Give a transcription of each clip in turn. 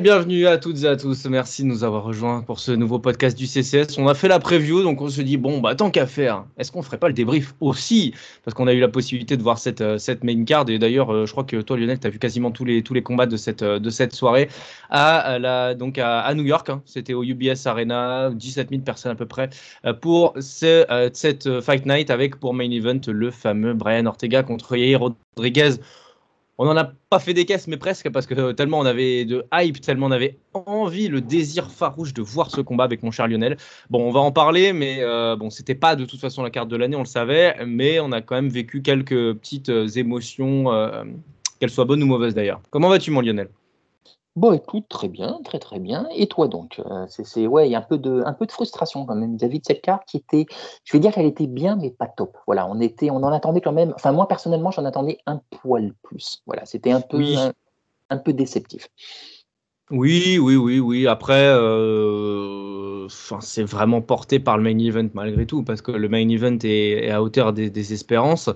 Bienvenue à toutes et à tous. Merci de nous avoir rejoints pour ce nouveau podcast du CCS. On a fait la preview, donc on se dit, bon, bah, tant qu'à faire, est-ce qu'on ferait pas le débrief aussi? Parce qu'on a eu la possibilité de voir cette, euh, cette main card. Et d'ailleurs, euh, je crois que toi, Lionel, tu as vu quasiment tous les, tous les combats de cette, euh, de cette soirée à, la, donc à, New York. hein. C'était au UBS Arena, 17 000 personnes à peu près, pour ce, cette Fight Night avec pour main event le fameux Brian Ortega contre Yair Rodriguez. On n'en a pas fait des caisses, mais presque, parce que tellement on avait de hype, tellement on avait envie, le désir farouche de voir ce combat avec mon cher Lionel. Bon, on va en parler, mais euh, bon, c'était pas de toute façon la carte de l'année, on le savait, mais on a quand même vécu quelques petites euh, émotions, euh, qu'elles soient bonnes ou mauvaises d'ailleurs. Comment vas-tu, mon Lionel? Bon, écoute, très bien, très très bien. Et toi donc Euh, c'est, c'est- ouais, il y a un peu de, un peu de frustration quand même vis-à-vis de cette carte qui était, je vais dire qu'elle était bien, mais pas top. Voilà, on était, on en attendait quand même. Enfin, moi personnellement, j'en attendais un poil plus. Voilà, c'était un peu, Oui. un, un peu déceptif. Oui, oui, oui, oui. Après, euh, c'est vraiment porté par le main event malgré tout, parce que le main event est, est à hauteur des, des espérances.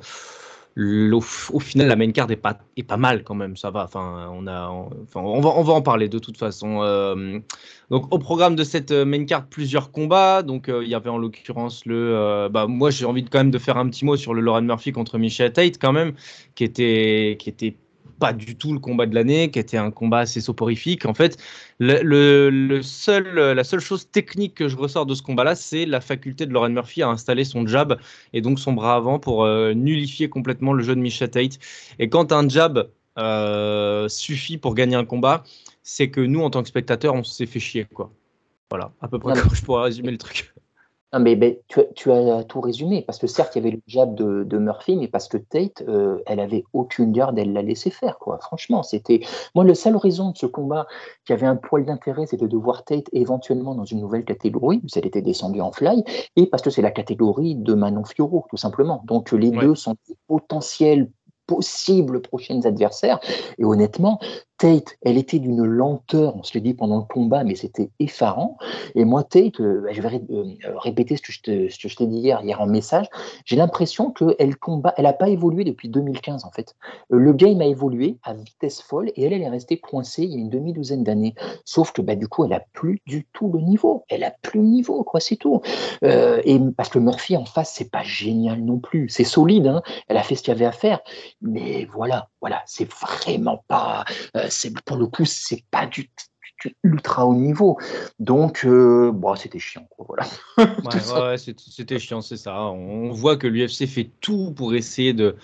Au, final, la main card est pas, est pas mal quand même, ça va. Enfin, on, a, enfin, on, va, on va en parler de toute façon. Euh, donc, au programme de cette euh, main card, plusieurs combats. Donc, euh, il y avait en l'occurrence le. bah, moi, j'ai envie de, quand même de faire un petit mot sur le Lauren Murphy contre Michelle Tate, quand même, qui était, qui était pas du tout le combat de l'année, qui était un combat assez soporifique. En fait, le, le- le seul, la seule chose technique que je ressors de ce combat-là, c'est la faculté de Lauren Murphy à installer son jab et donc son bras avant pour euh, nullifier complètement le jeu de Misha Tate. Et quand un jab euh, suffit pour gagner un combat, c'est que nous, en tant que spectateurs, on s'est fait chier. Quoi. Voilà, à peu près comme je pourrais résumer le truc. Non, mais tu, as- tu as tout résumé, parce que certes, il y avait le jab de, de Murphy, mais parce que Tate, euh, elle avait aucune garde, elle l'a laissé faire, quoi. Franchement, c'était. Moi, la seule raison de ce combat qui avait un poil d'intérêt, c'était de voir Tate éventuellement dans une nouvelle catégorie, où elle était descendue en fly, et parce que c'est la catégorie de Manon Fiorot, tout simplement. Donc, les Ouais. deux sont des potentiels possibles prochaines adversaires. Et honnêtement, Tate, elle était d'une lenteur, on se l'est dit pendant le combat, mais c'était effarant. Et moi, Tate, euh, bah, je vais euh, euh, répéter ce que je t'ai dit hier, hier en message. J'ai l'impression qu'elle combat, elle n'a pas évolué depuis 2015 en fait. Le game a évolué à vitesse folle et elle, elle est restée coincée il y a une demi-douzaine d'années. Sauf que bah, du coup, elle a plus du tout le niveau. Elle a plus le niveau, quoi, c'est tout. Et parce que Murphy en face, c'est pas génial non plus. C'est solide, hein. Elle a fait ce qu'il y avait à faire, mais voilà, voilà, c'est vraiment pas. C'est pour le coup, c'est pas du, du ultra haut niveau. Donc, euh, bon, c'était chiant, quoi, voilà. Ouais, Tout ça. ouais, ouais, c'est- c'était chiant, c'est ça. On voit que l'UFC fait tout pour essayer de,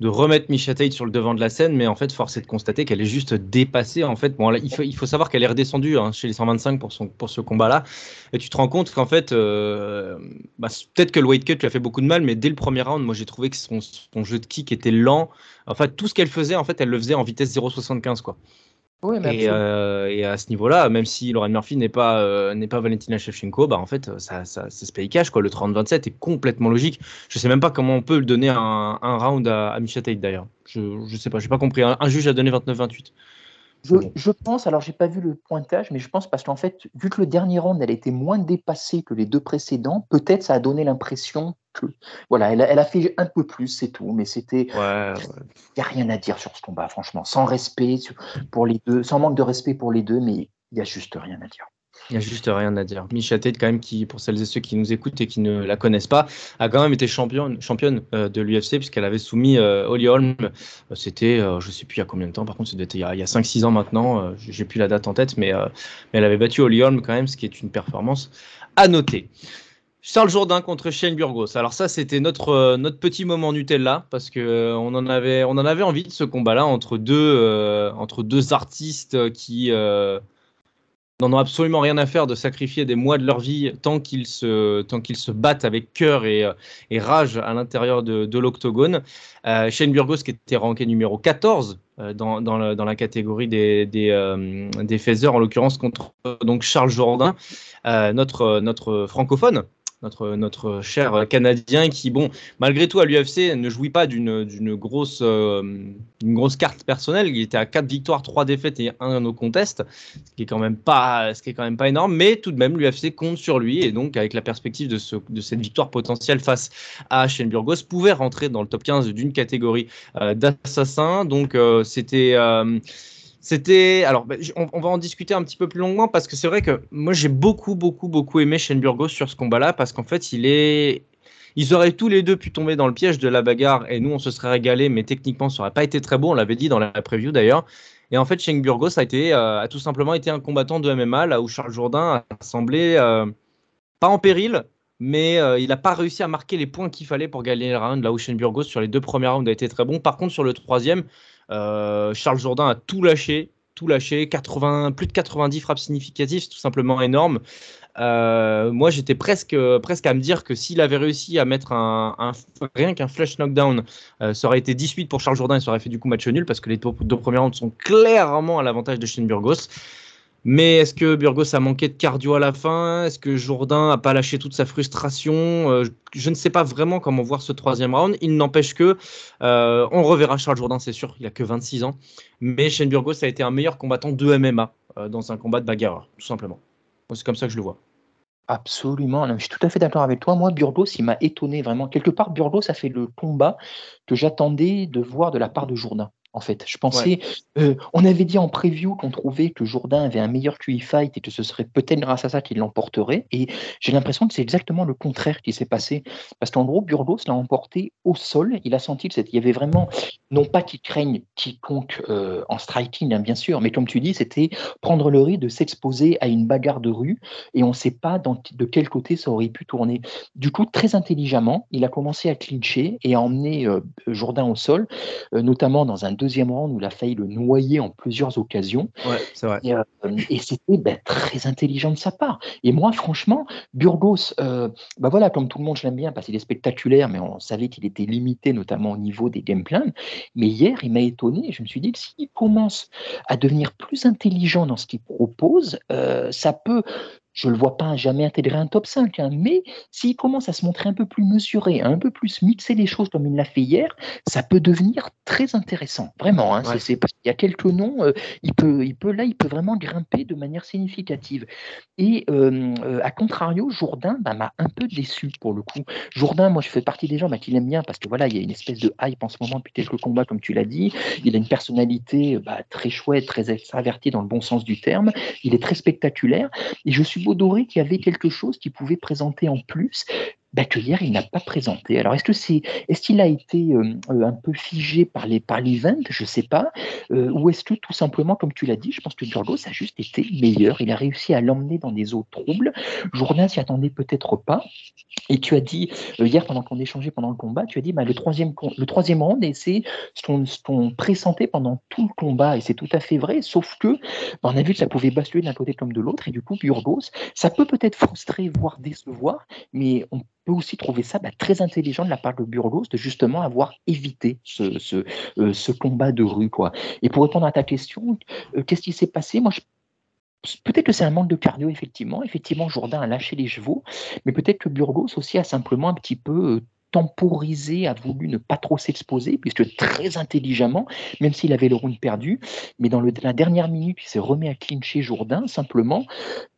de remettre Misha sur le devant de la scène, mais en fait, force est de constater qu'elle est juste dépassée. En fait, bon, il, faut, savoir qu'elle est redescendue hein, chez les 125 pour, pour ce combat-là. Et tu te rends compte qu'en fait, euh, bah, peut-être que le weight cut lui a fait beaucoup de mal, mais dès le premier round, moi, j'ai trouvé que son, jeu de kick était lent. En fait, tout ce qu'elle faisait, en fait, elle le faisait en vitesse 0,75, quoi. Oui, Et, euh, et à ce niveau-là, même si Lauren Murphy n'est pas, euh, n'est pas Valentina Shevchenko, bah en fait, ça, ça, ça se paye cash. Quoi. Le 30-27 est complètement logique. Je sais même pas comment on peut le donner un, un round à, à Misha Tate d'ailleurs. Je, je sais pas, j'ai pas compris. Un, un juge a donné 29-28. Je, pense, alors j'ai pas vu le pointage, mais je pense parce qu'en fait, vu que le dernier round, elle était moins dépassée que les deux précédents, peut-être ça a donné l'impression que, voilà, elle a, elle a fait un peu plus, c'est tout, mais c'était, ouais. il n'y a rien à dire sur ce combat, franchement, sans respect pour les deux, sans manque de respect pour les deux, mais il n'y a juste rien à dire. Il n'y a juste rien à dire. Misha Tate, quand même, qui, pour celles et ceux qui nous écoutent et qui ne la connaissent pas, a quand même été championne, euh, de l'UFC puisqu'elle avait soumis euh, Holm. Euh, C'était, euh, je sais plus il y a combien de temps, par contre, c'était il y a, a 5-6 ans maintenant. J'ai plus la date en tête, mais, elle avait battu Holly quand même, ce qui est une performance à noter. Charles Jourdain contre Shane Burgos. Alors ça, c'était notre, notre petit moment Nutella parce que on en avait, on en avait envie de ce combat-là entre entre deux artistes qui n'en ont absolument rien à faire de sacrifier des mois de leur vie tant qu'ils se, tant qu'ils se battent avec cœur et, et rage à l'intérieur de, de l'octogone. Shane Burgos qui était ranké numéro 14 dans, dans, dans, la, catégorie des, des, des faiseurs, en l'occurrence contre donc Charles Jourdain, notre, notre francophone notre, notre cher Canadien qui, bon, malgré tout à l'UFC, ne jouit pas d'une grosse, euh, une grosse carte personnelle. Il était à 4 victoires, 3 défaites et 1 no contest, ce qui est quand même pas, ce qui est quand même pas énorme, mais tout de même, l'UFC compte sur lui et donc, avec la perspective de, ce, de cette victoire potentielle face à Shane Burgos, pouvait rentrer dans le top 15 d'une catégorie euh, d'assassins. Donc, euh, c'était. C'était. Alors, bah, on, va en discuter un petit peu plus longuement parce que c'est vrai que moi, j'ai beaucoup, beaucoup, beaucoup aimé Shane Burgos sur ce combat-là parce qu'en fait, il est. Ils auraient tous les deux pu tomber dans le piège de la bagarre et nous, on se serait régalé, mais techniquement, ça n'aurait pas été très beau. On l'avait dit dans la preview d'ailleurs. Et en fait, Shane Burgos a, euh, tout simplement été un combattant de MMA, là où Charles Jourdain a semblé euh, pas en péril, mais euh, il n'a pas réussi à marquer les points qu'il fallait pour gagner le round, là où Shane Burgos, sur les deux premiers rounds, a été très bon. Par contre, sur le troisième, Charles Jourdain a tout lâché, tout lâché, 80, plus de 90 frappes significatives, c'est tout simplement énorme. Euh, moi, j'étais presque, presque à me dire que s'il avait réussi à mettre un, rien qu'un flash knockdown, euh, ça aurait été 18 pour Charles Jourdain et ça aurait fait du coup match nul parce que les deux, premiers rounds sont clairement à l'avantage de Shane Burgos. Mais est-ce que Burgos a manqué de cardio à la fin? Est-ce que Jourdain a pas lâché toute sa frustration? Euh, Je ne sais pas vraiment comment voir ce troisième round. Il n'empêche que euh, on reverra Charles Jourdain, c'est sûr. Il a que 26 ans, mais Shane Burgos a été un meilleur combattant de MMA euh, dans un combat de bagarre, tout simplement. C'est comme ça que je le vois. Absolument, je suis tout à fait d'accord avec toi. Moi, Burgos, il m'a étonné vraiment. Quelque part, Burgos a fait le combat que j'attendais de voir de la part de Jourdain en fait. Je pensais, euh, on avait dit en preview qu'on trouvait que Jourdain avait un meilleur QI fight et que ce serait peut-être grâce à ça qu'il l'emporterait. Et j'ai l'impression que c'est exactement le contraire qui s'est passé. Parce qu'en gros, Burgos l'a emporté au sol. Il a senti qu'il y avait vraiment, non pas qu'il craigne quiconque euh, en striking, hein, bien sûr, mais comme tu dis, c'était prendre le risque de s'exposer à une bagarre de rue et on ne sait pas de quel côté ça aurait pu tourner. Du coup, très intelligemment, il a commencé à clincher et à emmener euh, Jourdain au sol, notamment dans un deuxième round où il a failli le noyer en plusieurs occasions. Et, euh, c'était ben, très intelligent de sa part. Et moi, franchement, Burgos, euh, bah voilà, comme tout le monde, je l'aime bien parce qu'il est spectaculaire, mais on savait qu'il était limité, notamment au niveau des game plans. Mais hier, il m'a étonné. Je me suis dit que s'il commence à devenir plus intelligent dans ce qu'il propose, euh, ça peut je ne le vois pas jamais intégrer un top 5, hein, mais s'il commence à se montrer un peu plus mesuré, un peu plus mixer les choses comme il l'a fait hier, ça peut devenir très intéressant, vraiment. Hein, c'est parce qu'il y a quelques noms, euh, il, peut, il peut là, il peut vraiment grimper de manière significative. Et euh, euh, à contrario, Jourdain bah, m'a un peu déçu pour le coup. Jourdain, moi, je fais partie des gens bah, qui l'aiment bien parce que voilà, il y a une espèce de hype en ce moment depuis quelques combats, comme tu l'as dit. Il a une personnalité bah, très chouette, très extravertie dans le bon sens du terme. Il est très spectaculaire. Et je suis Baudoré qu'il y avait quelque chose qui pouvait présenter en plus que hier il n'a pas présenté. Alors est-ce que c'est est-ce qu'il a été euh, euh, un peu figé par les par l'event, je sais pas, euh, ou est-ce que tout simplement comme tu l'as dit, je pense que Burgos a juste été meilleur. Il a réussi à l'emmener dans des eaux troubles. Jourdain s'y attendait peut-être pas. Et tu as dit hier pendant qu'on échangeait pendant le combat, tu as dit bah, le troisième le troisième round c'est ce qu'on pressentait pendant tout le combat et c'est tout à fait vrai. Sauf que bah, on a vu que ça pouvait basculer d'un côté comme de l'autre et du coup Burgos, ça peut peut-être frustrer voire décevoir, mais on peut aussi trouver ça bah, très intelligent de la part de Burgos de justement avoir évité euh, ce, combat de rue. Quoi. Et pour répondre à ta question, euh, qu'est-ce qui s'est passé? Moi, Peut-être que c'est un manque de cardio, effectivement. Effectivement, Jourdain a lâché les chevaux, mais peut-être que Burgos aussi a simplement un petit peu euh, temporisé, a voulu ne pas trop s'exposer, puisque très intelligemment, même s'il avait le round perdu, mais dans le, la dernière minute, il s'est remis à clincher Jourdain, simplement,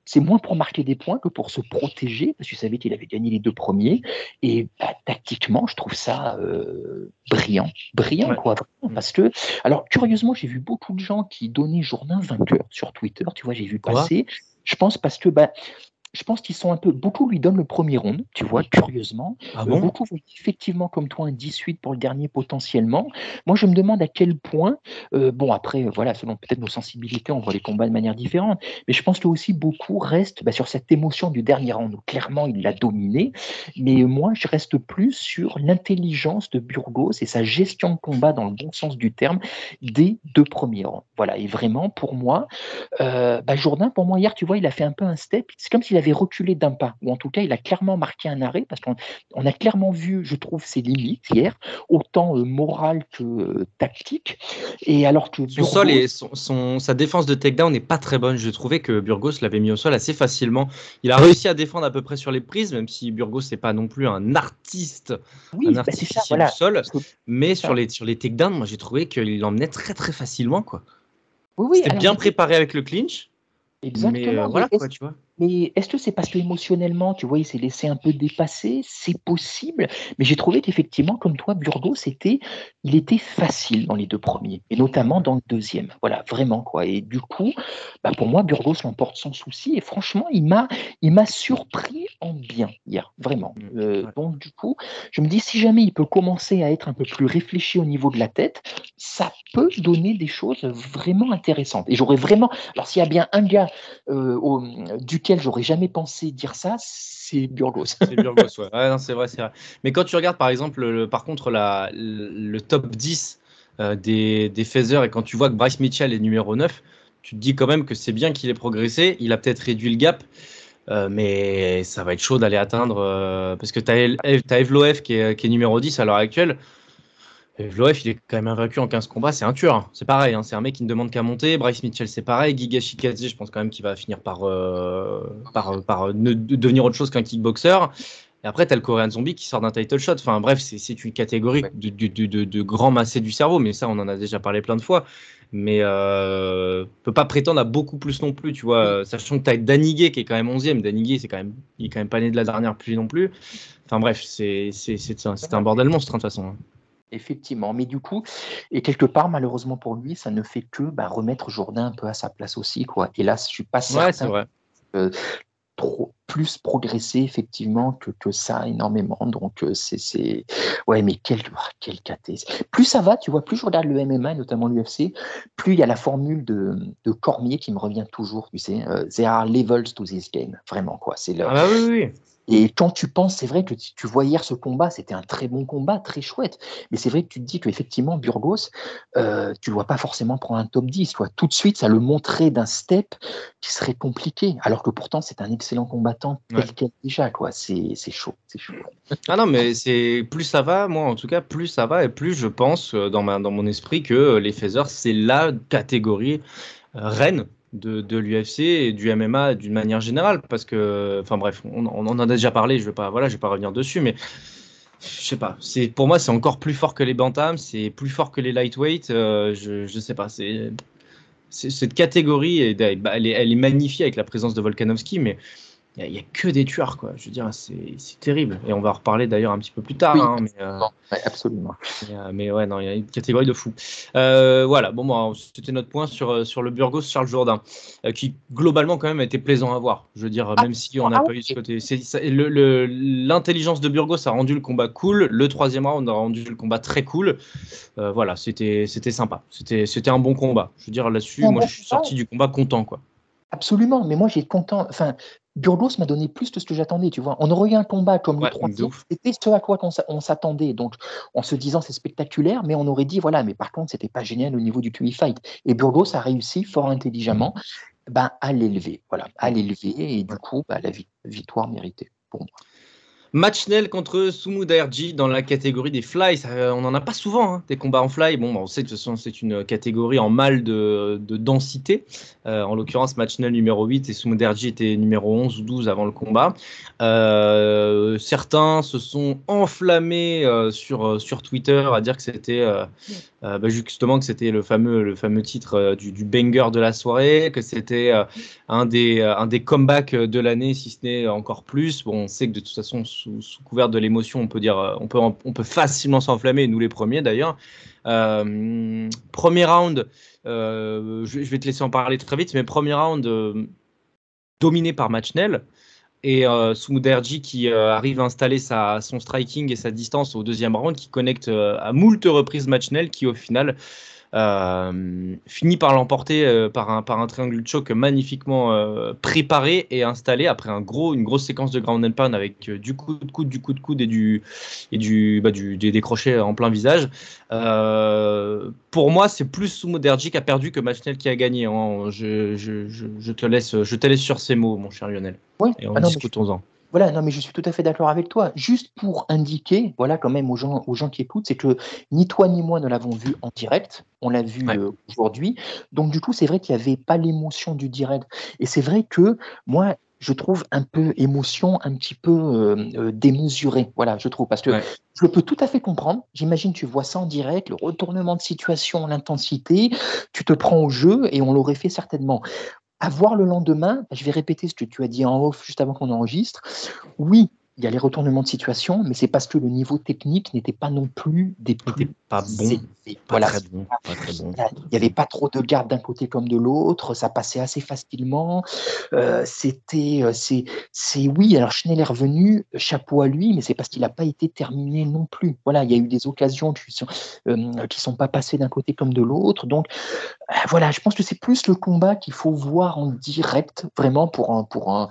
c'est moins pour marquer des points que pour se protéger, parce que savait qu'il avait gagné les deux premiers. Et bah, tactiquement, je trouve ça euh, brillant. Brillant, quoi, vraiment. Parce que, alors, curieusement, j'ai vu beaucoup de gens qui donnaient Jourdain vainqueur sur Twitter. Tu vois, j'ai vu passer. Je pense parce que, bah, je pense qu'ils sont un peu. Beaucoup lui donnent le premier round, tu vois, curieusement. Ah Euh, bon? beaucoup voient effectivement comme toi un 18 pour le dernier potentiellement. Moi, je me demande à quel point. euh, bon, après, voilà, selon peut-être nos sensibilités, on voit les combats de manière différente. Mais je pense que aussi beaucoup restent bah, sur cette émotion du dernier round où clairement il l'a dominé. Mais moi, je reste plus sur l'intelligence de Burgos et sa gestion de combat dans le bon sens du terme des deux premiers rounds. Voilà, et vraiment, pour moi, euh, bah, Jourdain, pour moi, hier, tu vois, il a fait un peu un step. C'est comme s'il avait reculé d'un pas, ou en tout cas, il a clairement marqué un arrêt, parce qu'on on a clairement vu, je trouve, ses limites hier, autant euh, morales que euh, tactiques. Et alors que Son sol Burgos- et son, son- sa défense de takedown n'est pas très bonne. Je trouvais que Burgos l'avait mis au sol assez facilement. Il a réussi à défendre à peu près sur les prises, même si Burgos n'est pas non plus un artiste, oui, un bah, ça, voilà. du sol. Mais sur les, sur les takedowns, moi j'ai trouvé qu'il l'emmenait très très facilement. quoi. Oui, oui, C'était bien préparé avec le clinch. Exactement. Mais euh, voilà quoi, tu vois. Mais est-ce que c'est parce que émotionnellement, tu vois, il s'est laissé un peu dépasser? C'est possible. Mais j'ai trouvé qu'effectivement, comme toi, Burgos, était, il était facile dans les deux premiers, et notamment dans le deuxième. Voilà, vraiment quoi. Et du coup, bah, pour moi, Burgos l'emporte sans souci. Et franchement, il m'a, il m'a surpris en bien hier, vraiment. Mm, Euh. Donc du coup, je me dis si jamais il peut commencer à être un peu plus réfléchi au niveau de la tête, ça peut donner des choses vraiment intéressantes. Et j'aurais vraiment, alors s'il y a bien un gars euh, au- duquel j'aurais jamais pensé dire ça, c'est Burgos. C'est Burgos, ouais. C'est vrai, c'est vrai. Mais quand tu regardes par exemple, le- par contre, la, le, top 10 euh, des, des et quand tu vois que Bryce Mitchell est numéro 9, tu te dis quand même que c'est bien qu'il ait progressé. Il a peut-être réduit le gap, euh, mais ça va être chaud d'aller atteindre. euh, parce que tu as, Evloef qui est, qui est numéro 10 à l'heure actuelle. Evloef, il est quand même invaincu en 15 combats, c'est un tueur. hein. C'est pareil, hein. c'est un mec qui ne demande qu'à monter. Bryce Mitchell, c'est pareil. Giga Shikaze, je pense quand même qu'il va finir par, euh, par, par ne- devenir autre chose qu'un kickboxer. Et après, tu as le Korean Zombie qui sort d'un title shot. Enfin, bref, c'est- une catégorie de, de, de, de, grand massé du cerveau, mais ça, on en a déjà parlé plein de fois. Mais euh, peut pas prétendre à beaucoup plus non plus, tu vois. euh, Sachant que tu as Danigué qui est quand même 11e. Danigué, c'est quand même, il est quand même pas né de la dernière pluie non plus. Enfin, bref, un, c'est un bordel monstre, hein, de toute façon. Effectivement, mais du coup, et quelque part, malheureusement pour lui, ça ne fait que bah, remettre Jourdain un peu à sa place aussi, quoi. Et là, je suis pas Ouais, c'est certain vrai. trop plus progresser effectivement que, que ça énormément. Donc euh, c'est c'est ouais mais quel quel. Plus ça va, tu vois, plus je regarde le MMA et notamment l'UFC, plus il y a la formule de, de Cormier qui me revient toujours, tu sais, euh, there are levels to this game, vraiment quoi. C'est le, Ah bah oui, oui. Et quand tu penses, c'est vrai que tu, tu vois hier ce combat, c'était un très bon combat, très chouette. Mais c'est vrai que tu te dis qu'effectivement, Burgos, euh, tu ne dois pas forcément prendre un top 10. Toi. Tout de suite, ça le montrait d'un step qui serait compliqué. Alors que pourtant, c'est un excellent combattant tel Ouais. quel déjà. quoi. C'est c'est chaud. C'est chaud. Ah non, mais c'est plus ça va, moi en tout cas, plus ça va et plus je pense euh, dans, ma, dans mon esprit que les phasers, c'est la catégorie euh, reine de, de l'UFC et du MMA d'une manière générale. Parce que, enfin bref, on, en a déjà parlé, je vais pas, voilà, je vais pas revenir dessus, mais je sais pas. C'est pour moi, c'est encore plus fort que les bantams, c'est plus fort que les lightweight. euh, je, je sais pas. C'est cette catégorie, elle est, elle est magnifiée avec la présence de Volkanovski, mais il n'y a, que des tueurs, quoi. Je veux dire, c'est terrible. Et on va en reparler d'ailleurs un petit peu plus tard. Oui, hein, mais, euh, Ouais, absolument. mais, euh, mais ouais, non, il y a une catégorie de fou. Euh, voilà, bon, moi, c'était notre point sur, euh, sur le Burgos Charles Jourdain, euh, qui globalement quand même a été plaisant à voir. Je veux dire, Ah, même si on n'a ah pas oui. eu ce côté. L'intelligence de Burgos a rendu le combat cool. Le troisième round a rendu le combat très cool. Euh, voilà, c'était sympa. C'était un bon combat. Je veux dire, là-dessus, Un moi, bon je suis sorti du combat content, quoi. Absolument. Mais moi, j'ai content. Enfin, Burgos m'a donné plus de ce que j'attendais. Tu vois, on aurait eu un combat comme Ouais, le 3 de ouf. C'était ce à quoi on s'attendait. Donc, en se disant c'est spectaculaire, mais on aurait dit voilà, mais par contre, c'était pas génial au niveau du QE fight. Et Burgos a réussi fort intelligemment ben, à l'élever. Voilà, à l'élever. Et du coup, bah, la vi- victoire méritée pour moi. Match nul contre Sumu dans la catégorie des fly. Ça, euh, on n'en a pas souvent, hein, des combats en fly. Bon, bah, on sait que c'est une catégorie en mal de, de densité. Euh, en l'occurrence, match nul numéro 8 et Sumu Daerji était numéro 11 ou 12 avant le combat. Euh, certains se sont enflammés sur, sur Twitter à dire que c'était bah, justement que c'était le fameux, le fameux titre du, du banger de la soirée, que c'était un, des, un des comebacks de l'année, si ce n'est encore plus. Bon, on sait que de toute façon, sous, sous couvert de l'émotion, on peut dire, euh, on peut, on peut facilement s'enflammer, nous les premiers d'ailleurs. Euh, premier round, euh, je, vais te laisser en parler très vite, mais premier round dominé par Matchnell. et euh, qui arrive à installer sa, son striking et sa distance au deuxième round, qui connecte à moult reprises Matchnell, qui au final euh, finit par l'emporter euh, par, un, par un triangle de choc magnifiquement euh, préparé et installé après un gros, une grosse séquence de ground and pound avec du coup de coude, du coup de coude et, du, et du, bah, du, des, des crochets en plein visage. Pour moi, c'est plus Sumuderji qui a perdu que Matchnell qui a gagné. hein. Je, je, je, je te laisse, je te laisse sur ces mots, mon cher Lionel. Et Ah discutons-en. Voilà, non, mais je suis tout à fait d'accord avec toi. Juste pour indiquer, voilà, quand même aux gens, aux gens qui écoutent, c'est que ni toi ni moi ne l'avons vu en direct. On l'a vu Ouais. euh, aujourd'hui. Donc, du coup, c'est vrai qu'il n'y avait pas l'émotion du direct. Et c'est vrai que moi, je trouve un peu émotion un petit peu euh, euh, démesurée. Voilà, je trouve. Parce que Ouais. je peux tout à fait comprendre. J'imagine, tu vois ça en direct, le retournement de situation, l'intensité, tu te prends au jeu et on l'aurait fait certainement. À voir le lendemain, je vais répéter ce que tu as dit en off juste avant qu'on enregistre. Oui, il y a les retournements de situation, mais c'est parce que le niveau technique n'était pas non plus des plus pas bon. Pas Voilà. très bon. Pas très bon. Il n'y avait pas trop de garde d'un côté comme de l'autre, ça passait assez facilement. Euh, C'était, euh, c'est, c'est oui. Alors Schnell est revenu, chapeau à lui, mais c'est parce qu'il n'a pas été terminé non plus. Voilà, il y a eu des occasions qui sont euh, qui sont pas passées d'un côté comme de l'autre. Donc euh, voilà, je pense que c'est plus le combat qu'il faut voir en direct, vraiment pour un, pour un,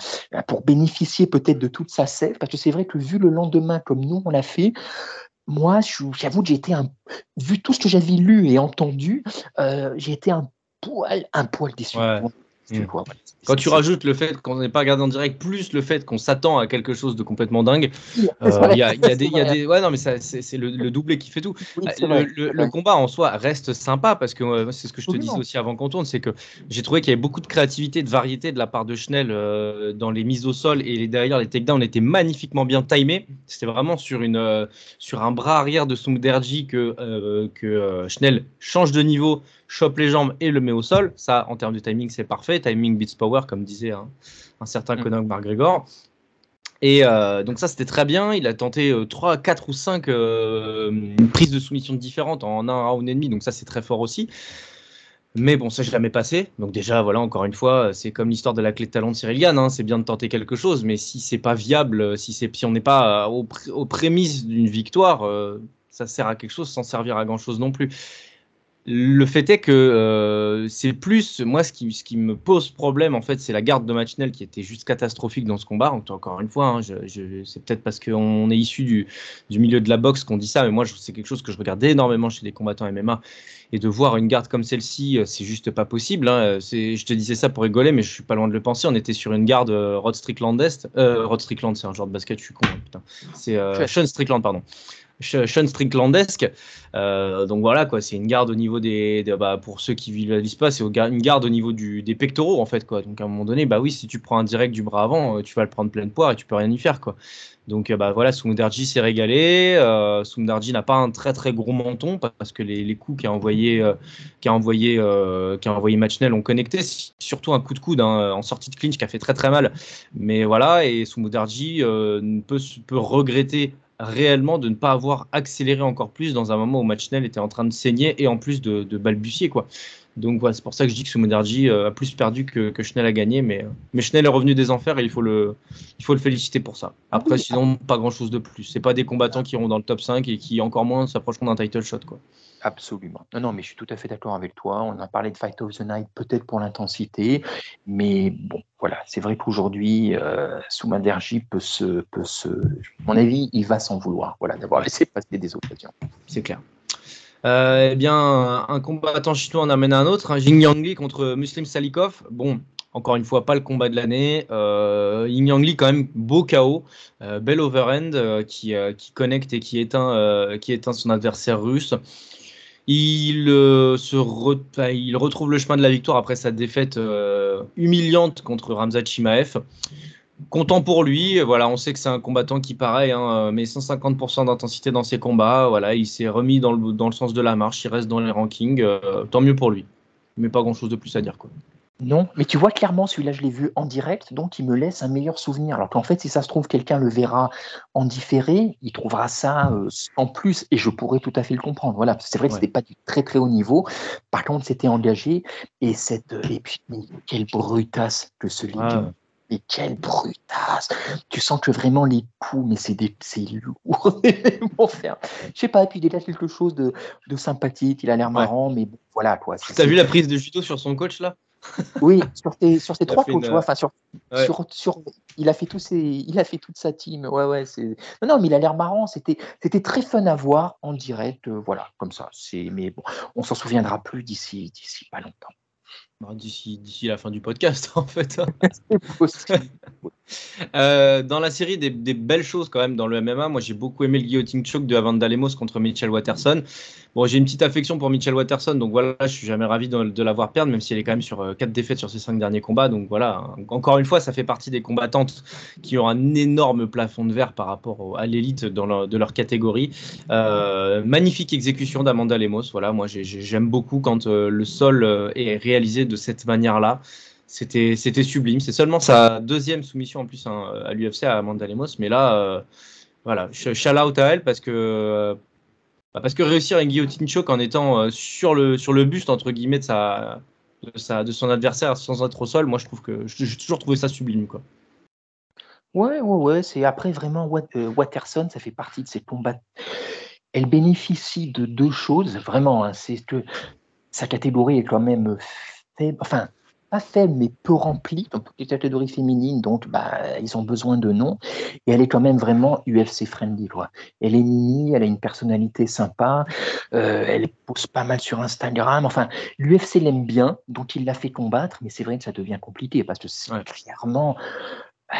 pour bénéficier peut-être de toute sa sève, parce que c'est vrai que vu le lendemain comme nous on l'a fait. Moi, j'avoue que j'ai été un, vu tout ce que j'avais lu et entendu, euh, j'ai été un poil, un poil déçu. Mm. vois. Quand tu rajoutes le fait qu'on n'ait pas regardé en direct, plus le fait qu'on s'attend à quelque chose de complètement dingue, c'est euh, il y, a, y a des, il y a des- ouais non mais ça, c'est c'est le, le doublé qui fait tout. Oui, c'est le, combat en soi reste sympa parce que euh, c'est ce que je te disais aussi avant qu'on tourne, c'est que j'ai trouvé qu'il y avait beaucoup de créativité, de variété de la part de Schnell euh, dans les mises au sol et les- derrière les takedowns étaient magnifiquement bien timés. C'était vraiment sur une euh, sur un bras arrière de Sumuderji que euh, que euh, Schnell change de niveau, chope les jambes et le met au sol. Ça, en termes de timing, c'est parfait. Timing beats power, comme disait un, un certain Mm. Conor McGregor. Et euh, donc ça, c'était très bien. Il a tenté euh, 3, 4 ou 5 prises de soumission différentes en un round et demi. Donc ça, c'est très fort aussi. Mais bon, ça, je l'ai passé. Donc déjà, voilà, encore une fois, c'est comme l'histoire de la clé de talent de Cyril Gann. hein. C'est bien de tenter quelque chose, mais si c'est pas viable, si, c'est, si on n'est pas euh, aux, pré- aux prémices d'une victoire, euh, ça sert à quelque chose sans servir à grand-chose non plus. Le fait est que euh, c'est plus, moi, ce qui, ce qui me pose problème, en fait, c'est la garde de Machinel qui était juste catastrophique dans ce combat. Encore une fois, hein, je, je- c'est peut-être parce qu'on est issu du, du milieu de la boxe qu'on dit ça, mais moi, c'est quelque chose que je regarde énormément chez des combattants MMA. Et de voir une garde comme celle-ci, euh, c'est juste pas possible. hein. C'est, je te disais ça pour rigoler, mais je suis pas loin de le penser. On était sur une garde euh, Rod Stricklandest. Euh, Rod Strickland, c'est un genre de basket, je suis con, hein, putain. C'est euh, Sean Strickland, pardon. Sean Stricklandesque. Euh, donc voilà, quoi, c'est une garde au niveau des. bah, pour ceux qui visualisent pas, c'est une garde au niveau du, des pectoraux, en fait. Quoi. Donc à un moment donné, bah oui, si tu prends un direct du bras avant, euh, tu vas le prendre pleine poire et tu peux rien y faire. Quoi. Donc euh, bah voilà, Sumudarji s'est régalé. Euh, Sumudarji n'a pas un très très gros menton parce que les, coups qu'a envoyé, euh, envoyé, euh, envoyé Machnell ont connecté. Surtout un coup de coude hein, en sortie de clinch qui a fait très très mal. Mais voilà, et Sumudarji euh, peut, peut regretter réellement de ne pas avoir accéléré encore plus dans un moment où Machnell était en train de saigner et en plus de, de balbutier quoi. Donc voilà, c'est pour ça que je dis que Sumudarji euh, a plus perdu que, que Schnell a gagné, mais, euh, mais Schnell est revenu des enfers et il faut le, il faut le féliciter pour ça. Après, Oui. sinon, pas grand chose de plus. C'est pas des combattants qui iront dans le top 5 et qui encore moins s'approcheront d'un title shot quoi. Absolument. Non, non, mais je suis tout à fait d'accord avec toi. On a parlé de Fight of the Night peut-être pour l'intensité, mais bon, voilà, c'est vrai qu'aujourd'hui, euh, Soumaderji peut se, peut se, à mon avis, il va s'en vouloir, voilà, d'avoir laissé passer des occasions. C'est clair. Euh, eh bien, un, combattant chinois en amène un autre, un Jing Yang contre Muslim Salikov. Bon, encore une fois, pas le combat de l'année. Euh, Ying Yang Lee, quand même, beau KO. Euh, bel overhand euh, qui, connecte et qui éteint, qui son adversaire russe. Il, retrouve le chemin de la victoire après sa défaite humiliante contre Ramzat Chimaev. Content pour lui, voilà, on sait que c'est un combattant qui, pareil, hein, met 150% d'intensité dans ses combats. Voilà, il s'est remis dans le, dans le sens de la marche, il reste dans les rankings. euh, tant mieux pour lui. Mais pas grand chose de plus à dire. Quoi. Non, mais tu vois clairement, celui-là, je l'ai vu en direct, donc il me laisse un meilleur souvenir. Alors qu'en fait, si ça se trouve, quelqu'un le verra en différé, il trouvera ça euh, en plus, et je pourrais tout à fait le comprendre. Voilà, c'est vrai que Ouais. c'était pas du très très haut niveau. Par contre, c'était engagé, et cette, et puis mais quelle brutasse que ce Ah. Mais quelle brutasse Tu sens que vraiment les coups, mais c'est des c'est lourd. bon, faire. Je sais pas, et puis il a quelque chose de, de sympathique, il a l'air marrant, mais bon, voilà quoi. T'as vu la prise de judo sur son coach là? Oui, sur tes, sur tes trois ouais, enfin sur, ouais. sur, sur, il a fait tous ses, il a fait toute sa team. Ouais, ouais, c'est. Non, non, mais il a l'air marrant. C'était, c'était très fun à voir en direct. euh, voilà, comme ça. C'est, mais bon, on s'en souviendra plus d'ici, d'ici pas longtemps. Bah, D'ici d'ici la fin du podcast en fait. hein. Euh, dans la série, des, des belles choses quand même dans le MMA. Moi, j'ai beaucoup aimé le guillotine choke de Avanda Lemos contre Mitchell Watterson. Bon, j'ai une petite affection pour Mitchell Watterson, donc voilà, je suis jamais ravi de, de la voir perdre, même si elle est quand même sur 4 défaites sur ses 5 derniers combats. Donc voilà, encore une fois, ça fait partie des combattantes qui ont un énorme plafond de verre par rapport à l'élite de leur catégorie. Euh, magnifique exécution d'Amanda Lemos. Voilà, moi j'ai- j'ai- j'aime beaucoup quand euh, le sol euh, est réalisé de cette manière-là. C'était sublime. C'est seulement sa deuxième soumission en plus hein, à l'UFC à Amanda Lemos, mais là, euh, voilà, sh- shout out à elle parce que euh, bah, parce que réussir une guillotine choke en étant euh, sur le sur le buste entre guillemets de sa de, sa, de son adversaire sans être au sol, moi je trouve que j'ai toujours trouvé ça sublime quoi. Ouais, ouais, ouais. C'est après vraiment euh, Watterson, ça fait partie de ces combats. Elle bénéficie de deux choses, vraiment. hein, c'est que sa catégorie est quand même faible, enfin pas faible, mais peu remplie dans toutes les catégories féminines. Donc, bah, ils ont besoin de noms. Et elle est quand même vraiment UFC friendly. Quoi. Elle est mimi, elle a une personnalité sympa, euh, elle pousse pas mal sur Instagram. Enfin, l'UFC l'aime bien, donc il l'a fait combattre. Mais c'est vrai que ça devient compliqué parce que Ouais. clairement ah,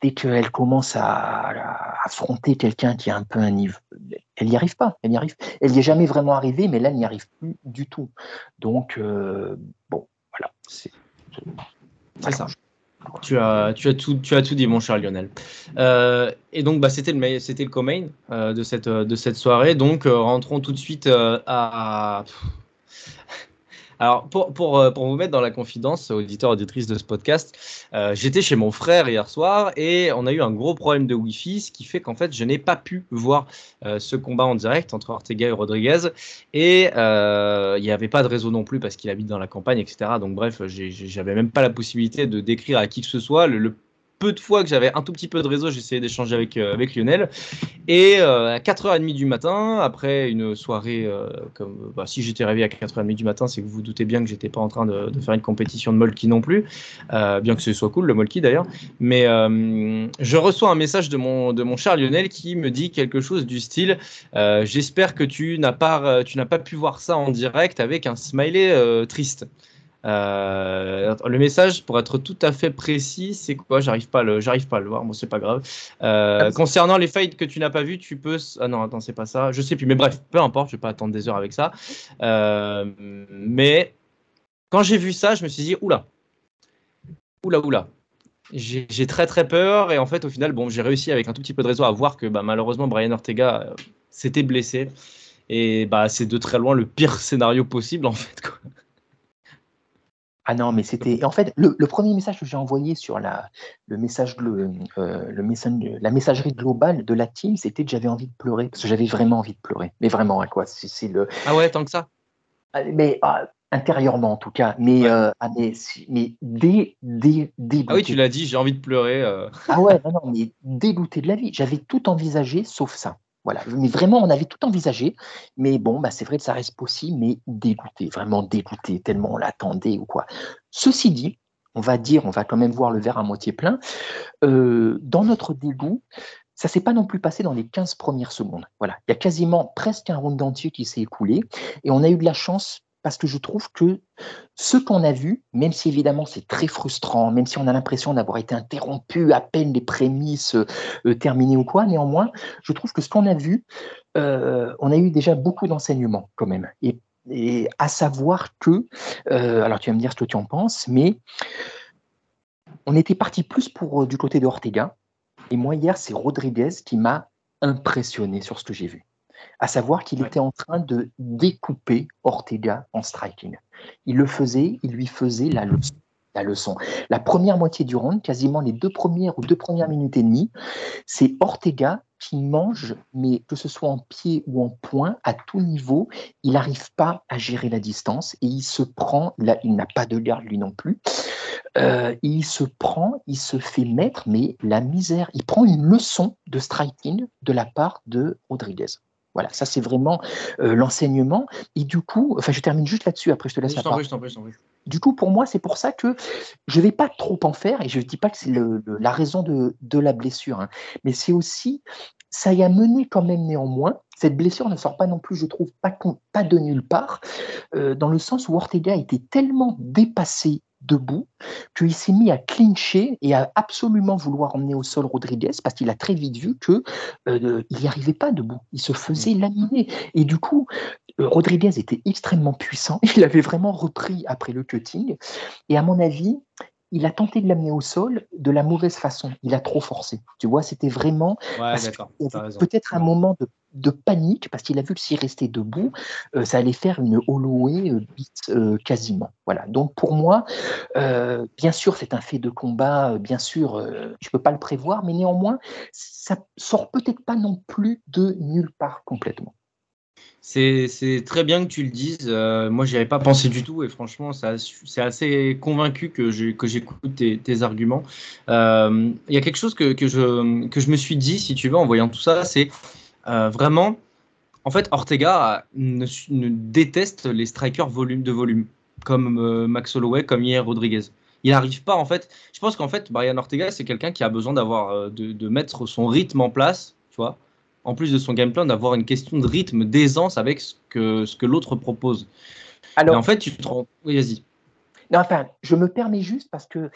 dès qu'elle commence à, à affronter quelqu'un qui a un peu un niveau, elle n'y arrive pas. Elle n'y arrive. Elle n'y est jamais vraiment arrivée, mais là, elle n'y arrive plus du tout. Donc, euh, bon. C'est ça. Tu as, tu, as tout, tu as tout dit, mon cher Lionel. Euh, et donc, bah, c'était le, c'était le co-main euh, de, cette, de cette soirée. Donc, euh, rentrons tout de suite euh, à. Alors, pour, pour, euh, pour vous mettre dans la confidence, auditeurs, auditrices de ce podcast, euh, j'étais chez mon frère hier soir et on a eu un gros problème de Wi-Fi, ce qui fait qu'en fait, je n'ai pas pu voir euh, ce combat en direct entre Ortega et Rodriguez. Et il n'y avait pas de réseau non plus parce qu'il habite dans la campagne, etc. Donc, bref, j'avais même pas la possibilité de décrire à qui que ce soit. Le peu de fois que j'avais un tout petit peu de réseau, j'essayais d'échanger avec, euh, Lionel. Et euh, à 4h30 du matin, après une soirée, euh, comme bah, si j'étais réveillé à 4h30 du matin, c'est que vous vous doutez bien que j'étais pas en train de, faire une compétition de molki non plus, bien que ce soit cool le molki d'ailleurs. Mais je reçois un message de mon, de cher Lionel qui me dit quelque chose du style J'espère que tu n'as pas, tu n'as pas pu voir ça en direct avec un smiley triste. Euh, le message, pour être tout à fait précis, c'est quoi? J'arrive pas, le, j'arrive pas à le voir. Bon, c'est pas grave. Euh, concernant les fights que tu n'as pas vu, tu peux. Ah non, attends, c'est pas ça. Je sais plus. Mais bref, peu importe. Je vais pas attendre des heures avec ça. Euh, mais quand j'ai vu ça, je me suis dit oula, oula, oula. J'ai j'ai très très peur et en fait au final bon j'ai réussi avec un tout petit peu de réseau à voir que bah, malheureusement Brian Ortega s'était blessé et bah c'est de très loin le pire scénario possible en fait quoi. Ah non, mais c'était. En fait, le, le premier message que j'ai envoyé sur la, le message, euh, le message- la messagerie globale de la team, c'était que j'avais envie de pleurer, parce que j'avais vraiment envie de pleurer. Mais vraiment, hein, quoi. C'est le. Ah ouais tant que ça? Ah, Mais ah, intérieurement, en tout cas. Mais, Ouais. euh, ah, mais, mais dé, dé. Ah oui tu l'as dit j'ai envie de pleurer. euh. Ah ouais, non, non, mais dégoûté de la vie. J'avais tout envisagé sauf ça. Voilà. Mais vraiment, on avait tout envisagé. Mais bon, bah, c'est vrai que ça reste possible, mais dégoûté, vraiment dégoûté, tellement on l'attendait ou quoi. Ceci dit, on va dire, on va quand même voir le verre à moitié plein. Euh, dans notre dégoût, ça s'est pas non plus passé dans les 15 premières secondes. Voilà. Il y a quasiment presque un round entier qui s'est écoulé. Et on a eu de la chance parce que je trouve que ce qu'on a vu, même si évidemment c'est très frustrant, même si on a l'impression d'avoir été interrompu à peine les prémices euh, terminées ou quoi, néanmoins, je trouve que ce qu'on a vu, euh, on a eu déjà beaucoup d'enseignements quand même. Et, à savoir que, euh, alors tu vas me dire ce que tu en penses, mais on était parti plus pour euh, du côté de Ortega. Et moi, hier, c'est Rodriguez qui m'a impressionné sur ce que j'ai vu. À savoir qu'il Ouais. était en train de découper Ortega en striking. Il le faisait, il lui faisait la leçon. La leçon. La première moitié du round, quasiment les deux premières ou deux premières minutes et demie, c'est Ortega qu'il mange, mais que ce soit en pied ou en poing, à tout niveau, il n'arrive pas à gérer la distance et il se prend, là, il n'a pas de garde lui non plus, euh, il se prend, il se fait mettre, mais la misère, il prend une leçon de striking de la part de Rodriguez. Voilà, ça c'est vraiment euh, l'enseignement. Et du coup, enfin je termine juste là-dessus, après je te laisse la parole. Du coup, pour moi, c'est pour ça que je ne vais pas trop en faire, et je ne dis pas que c'est la raison de, la blessure, hein. mais c'est aussi, ça y a mené quand même néanmoins, cette blessure ne sort pas non plus, je trouve, pas, pas de nulle part, euh, dans le sens où Ortega était tellement dépassé debout, qu'il s'est mis à clincher et à absolument vouloir emmener au sol Rodriguez parce qu'il a très vite vu que euh, il n'y arrivait pas debout. Il se faisait mm. laminer. Et du coup, euh, Rodriguez était extrêmement puissant. Il avait vraiment repris après le cutting. Et à mon avis, il a tenté de l'amener au sol de la mauvaise façon. Il a trop forcé. Tu vois, c'était vraiment peut-être un moment de, panique parce qu'il a vu que s'il restait debout, euh, ça allait faire une Holloway euh, euh, quasiment. Voilà. Donc pour moi, bien sûr, c'est un fait de combat. bien sûr, je peux pas le prévoir, mais néanmoins, ça sort peut-être pas non plus de nulle part complètement. C'est très bien que tu le dises. Euh, moi, j'y avais pas pensé du tout et franchement, c'est assez convaincu que j'écoute tes, arguments. Il y a quelque chose que, que, je, que je me suis dit, si tu veux, en voyant tout ça, c'est vraiment. En fait, Ortega ne, déteste les strikers volume de volume, comme Max Holloway, comme hier Rodriguez. Il n'arrive pas, en fait. Je pense qu'en fait, Brian Ortega, c'est quelqu'un qui a besoin d'avoir de, de mettre son rythme en place, tu vois en plus de son gameplay, d'avoir une question de rythme, d'aisance avec ce que, ce que l'autre propose. Alors, en fait, tu te rends. Oui, vas-y. Non, enfin, je me permets juste parce que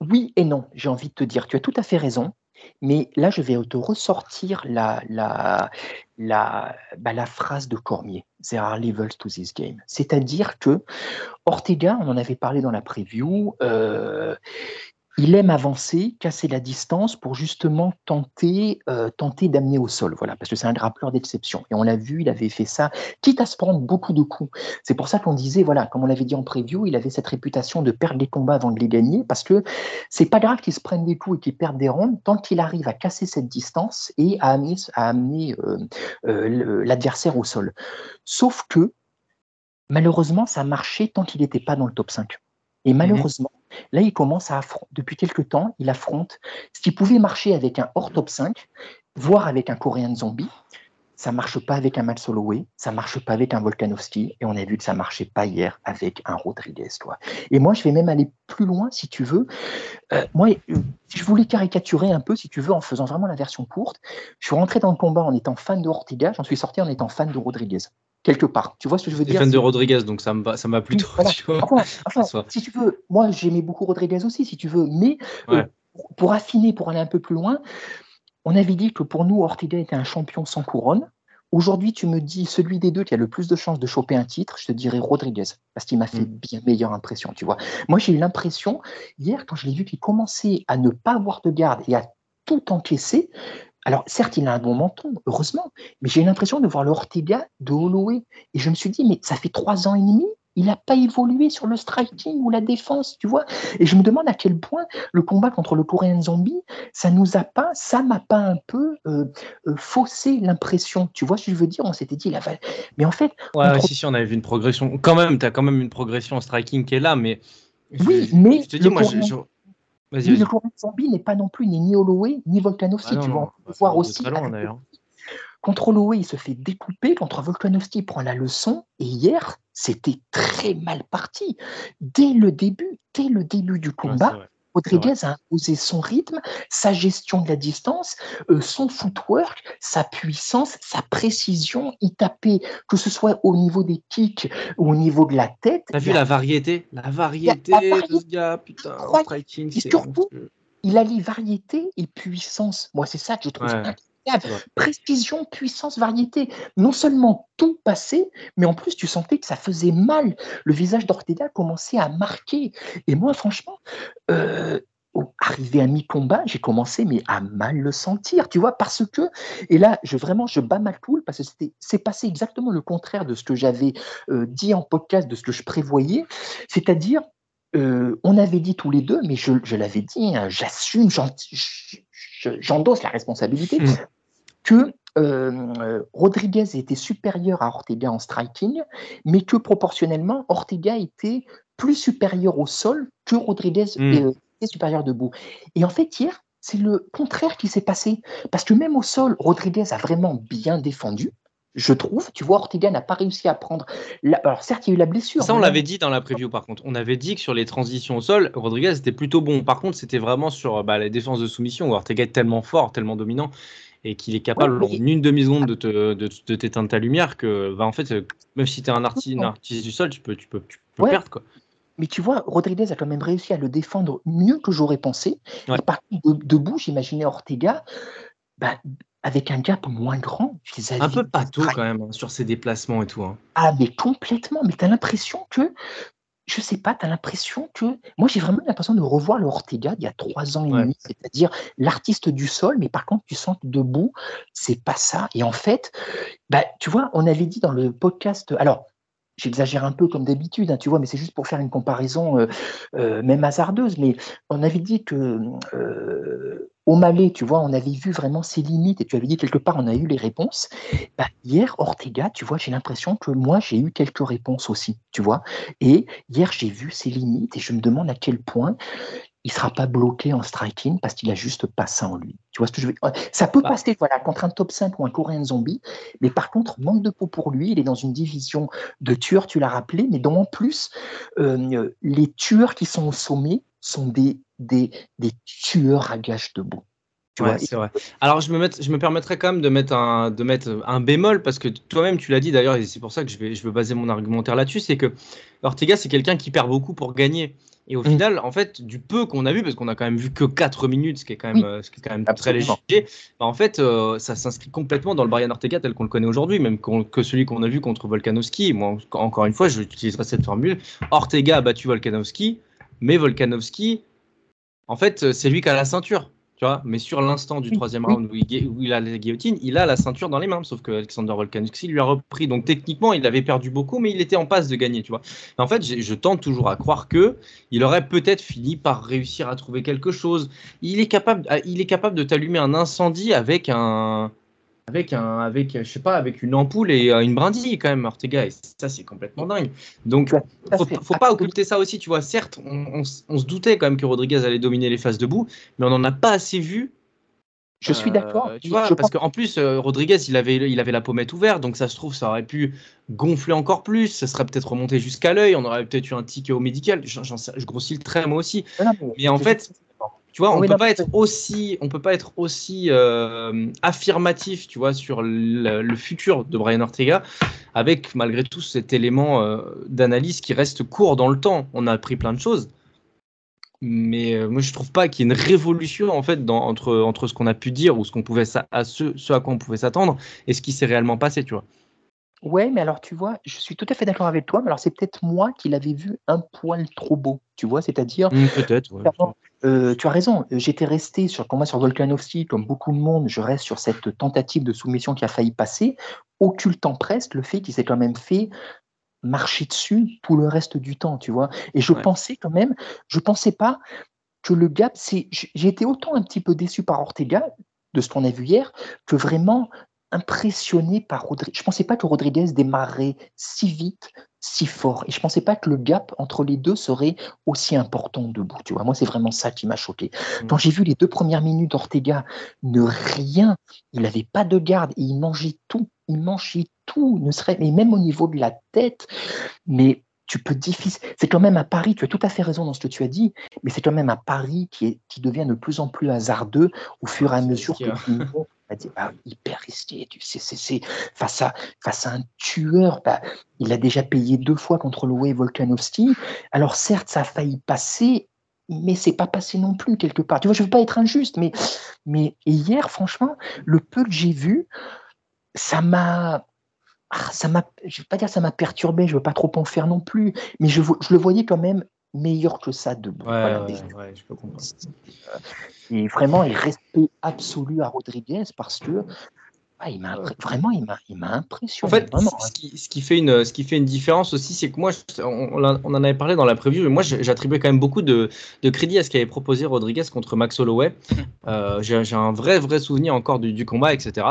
oui et non, j'ai envie de te dire, tu as tout à fait raison. Mais là, je vais te ressortir la, la, la, bah, la phrase de Cormier. There are levels to this game. C'est-à-dire que Ortega, on en avait parlé dans la preview, euh, il aime avancer, casser la distance pour justement tenter, euh, tenter d'amener au sol, voilà, parce que c'est un grappleur d'exception. Et on l'a vu, il avait fait ça, quitte à se prendre beaucoup de coups. C'est pour ça qu'on disait, voilà, comme on l'avait dit en preview, il avait cette réputation de perdre les combats avant de les gagner, parce que c'est pas grave qu'il se prenne des coups et qu'il perde des rondes, tant qu'il arrive à casser cette distance et à amener, à amener euh, euh, l'adversaire au sol. Sauf que, malheureusement, ça marchait tant qu'il n'était pas dans le top 5. Et mmh malheureusement, là, il commence à affronter, depuis quelques temps, il affronte ce qui pouvait marcher avec un hors top 5, voire avec un Korean Zombie. Ça marche pas avec un Max Holloway, ça marche pas avec un Volkanovski, et on a vu que ça marchait pas hier avec un Rodriguez. Toi. Et moi, je vais même aller plus loin, si tu veux. Euh, moi, je voulais caricaturer un peu, si tu veux, en faisant vraiment la version courte. Je suis rentré dans le combat en étant fan de Ortega, j'en suis sorti en étant fan de Rodriguez quelque part. Tu vois ce que je veux dire fan de Rodriguez, donc ça m'a ça m'a plutôt. Enfin, si tu veux, moi j'aimais beaucoup Rodriguez aussi, si tu veux, mais euh, pour affiner, pour aller un peu plus loin, on avait dit que pour nous, Ortega était un champion sans couronne. Aujourd'hui, tu me dis celui des deux qui a le plus de chances de choper un titre, je te dirais Rodriguez, parce qu'il m'a fait mm. bien meilleure impression, tu vois. Moi, j'ai eu l'impression, hier, quand je l'ai vu qu'il commençait à ne pas avoir de garde et à tout encaisser, alors, certes, il a un bon menton, heureusement, mais j'ai l'impression de voir le Ortega de Holloway. Et je me suis dit, mais ça fait trois ans et demi, il n'a pas évolué sur le striking ou la défense, tu vois. Et je me demande à quel point le combat contre le Coréen Zombie, ça nous a pas, ça m'a pas un peu euh, euh, faussé l'impression. Tu vois ce que je veux dire? On s'était dit, la... mais en fait. Ouais, si, si, on avait vu une progression. Quand même, tu as quand même une progression en striking qui est là, mais. Oui, mais. Je te dis, moi, je le Coréen Zombie n'est pas non plus ni Holloway ni Volkanovski. Ah tu vas voir aussi. contre Holloway, il se fait découper. Contre Volkanovski, il prend la leçon. Et hier, c'était très mal parti. Dès le début, dès le début du combat, Rodriguez a imposé son rythme, sa gestion de la distance, euh, son footwork, sa puissance, sa précision. Il tapait, que ce soit au niveau des kicks ou au niveau de la tête. T'as vu la variété? La variété de ce gars, putain. Et surtout, il allie variété et puissance. Moi, c'est ça que je trouve Précision, puissance, variété. Non seulement tout passait, mais en plus tu sentais que ça faisait mal. Le visage d'Ortega commençait à marquer. Et moi, franchement, euh, arrivé à mi-combat, j'ai commencé mais à mal le sentir, tu vois, parce que, et là, je vraiment, je bats ma coule parce que c'était, c'est passé exactement le contraire de ce que j'avais euh, dit en podcast, de ce que je prévoyais, c'est-à-dire, euh, on avait dit tous les deux, mais je, l'avais dit, hein, j'assume, j'endosse la responsabilité. Hmm. que euh, Rodriguez était supérieur à Ortega en striking, mais que proportionnellement, Ortega était plus supérieur au sol que Rodriguez Mm. euh, était supérieur debout. Et en fait, hier, c'est le contraire qui s'est passé. Parce que même au sol, Rodriguez a vraiment bien défendu, je trouve. Tu vois, Ortega n'a pas réussi à prendre. la- Alors, certes, il y a eu la blessure. Ça, on l'avait dit dans la preview par contre. On avait dit que sur les transitions au sol, Rodriguez était plutôt bon. Par contre, c'était vraiment sur bah, la défense de soumission où Ortega est tellement fort, tellement dominant et qu'il est capable Ouais, en une demi-seconde de, te, de, de t'éteindre ta lumière que, bah, en fait, euh, même si tu es un, arti- un artiste du sol, tu peux, tu peux, tu peux Ouais. perdre. Quoi. Mais tu vois, Rodriguez a quand même réussi à le défendre mieux que j'aurais pensé. Ouais. Et par contre, de- debout, j'imaginais Ortega bah, avec un gap moins grand vis-à-vis Un peu pâteau quand même hein, sur ses déplacements et tout. hein. Ah, mais complètement. Mais tu as l'impression que, je sais pas, tu as l'impression que. Moi, j'ai vraiment l'impression de revoir le Ortega d'il y a trois ans et Ouais. demi, c'est-à-dire l'artiste du sol, mais par contre, tu sens que debout, c'est pas ça. Et en fait, bah, tu vois, on avait dit dans le podcast. Alors, J'exagère un peu comme d'habitude, hein, tu vois, mais c'est juste pour faire une comparaison euh, euh, même hasardeuse. Mais on avait dit que euh, au Malais, tu vois, on avait vu vraiment ses limites et tu avais dit quelque part, on a eu les réponses. Bah, hier, Ortega, tu vois, j'ai l'impression que moi, j'ai eu quelques réponses aussi, tu vois. Et hier, j'ai vu ses limites et je me demande à quel point il sera pas bloqué en striking parce qu'il a juste pas ça en lui. Tu vois ce que je veux Ça peut Bah. passer voilà, contre un top 5 ou un coréen zombie, mais par contre, manque de peau pour lui. Il est dans une division de tueurs, tu l'as rappelé, mais dont en plus, euh, les tueurs qui sont au sommet sont des, des, des tueurs à gage debout. Tu Ouais, c'est vrai. Alors, je me, mette- je me permettrais quand même de mettre un, de mettre un bémol parce que toi-même, tu l'as dit d'ailleurs, et c'est pour ça que je, vais, je veux baser mon argumentaire là-dessus c'est que Ortega, c'est quelqu'un qui perd beaucoup pour gagner. Et au Mm. final, en fait, du peu qu'on a vu, parce qu'on a quand même vu que 4 minutes, ce qui est quand même, Oui. ce qui est quand même très léger, bah, en fait, euh, ça s'inscrit complètement dans le Brian Ortega tel qu'on le connaît aujourd'hui, même que celui qu'on a vu contre Volkanovski. Moi, encore une fois, j'utiliserai cette formule. Ortega a battu Volkanovski, mais Volkanovski, en fait, euh, c'est lui qui a la ceinture. Tu vois, mais sur l'instant du troisième round où il, gui- où il a la guillotine, il a la ceinture dans les mains, sauf que Alexander Volkanovski lui a repris. Donc techniquement, il avait perdu beaucoup, mais il était en passe de gagner, tu vois. Et en fait, je tente toujours à croire que il aurait peut-être fini par réussir à trouver quelque chose. Il est capable, ah, il est capable de t'allumer un incendie avec un, avec un, avec, je sais pas, avec une ampoule et euh, une brindille quand même, Ortega. Et ça, c'est complètement dingue. Donc, faut, faut pas occulter ça aussi, tu vois. Certes, on, on se doutait quand même que Rodriguez allait dominer les phases debout, mais on n'en a pas assez vu. Je suis Euh, d'accord. Tu Je vois, pense parce qu'en plus, euh, Rodriguez, il avait, il avait la pommette ouverte, donc ça se trouve, ça aurait pu gonfler encore plus, ça serait peut-être remonté jusqu'à l'œil, on aurait peut-être eu un ticket au médical. Je grossis le trait moi aussi. Non, Mais en je- fait, Tu vois, on Oui, peut non, pas être aussi, on peut pas être aussi euh, affirmatif, tu vois, sur le, le futur de Brian Ortega, avec malgré tout cet élément euh, d'analyse qui reste court dans le temps. On a appris plein de choses, mais euh, moi je trouve pas qu'il y ait une révolution en fait dans, entre entre ce qu'on a pu dire ou ce qu'on pouvait à ce, ce à quoi on pouvait s'attendre et ce qui s'est réellement passé, tu vois. Ouais, mais alors tu vois, je suis tout à fait d'accord avec toi, mais alors c'est peut-être moi qui l'avais vu un poil trop beau, tu vois, c'est-à-dire, Peut-être. ouais. Clairement. euh, tu as raison, euh, j'étais resté sur le combat sur Volkanovski, comme beaucoup de monde, je reste sur cette tentative de soumission qui a failli passer, occultant presque le fait qu'il s'est quand même fait marcher dessus tout le reste du temps, tu vois? Et je Ouais. pensais quand même, je pensais pas que le gap, c'est, j'ai été autant un petit peu déçu par Ortega de ce qu'on a vu hier que vraiment impressionné par Rodriguez. Je pensais pas que Rodriguez démarrait si vite, si fort. Et je pensais pas que le gap entre les deux serait aussi important debout. Tu vois, moi, c'est vraiment ça qui m'a choqué. Mm. Quand j'ai vu les deux premières minutes d'Ortega ne rien, il n'avait pas de garde et il mangeait tout. Il mangeait tout, ne serait, mais même au niveau de la tête. Mais tu peux difficile. C'est quand même un pari. Tu as tout à fait raison dans ce que tu as dit, mais c'est quand même un pari qui, est, qui devient de plus en plus hasardeux au fur et à C'est mesure que hein. le niveau va dire, ah, hyper risqué. Tu sais, c'est, face à face à un tueur, bah, il a déjà payé deux fois contre le Way Volkanovski. Alors certes, ça a failli passer, mais c'est pas passé non plus quelque part. Tu vois, je veux pas être injuste, mais mais hier, franchement, le peu que j'ai vu, ça m'a ah, ça m'a, je vais pas dire ça m'a perturbé, je veux pas trop en faire non plus, mais je, le voyais quand même meilleur que ça debout. Ouais, Voilà, ouais, des- ouais, je peux comprendre. et vraiment, et respect absolu à Rodriguez parce que Ah, il m'a impré- vraiment, il m'a, m'a En impressionné. fait, vraiment. ce qui, ce qui fait une, ce qui fait une différence aussi, c'est que moi, on, on en avait parlé dans la preview, et moi, j'attribuais quand même beaucoup de, de crédit à ce qu'avait proposé Rodriguez contre Max Holloway. Euh, j'ai un vrai, vrai souvenir encore du, du combat, etc.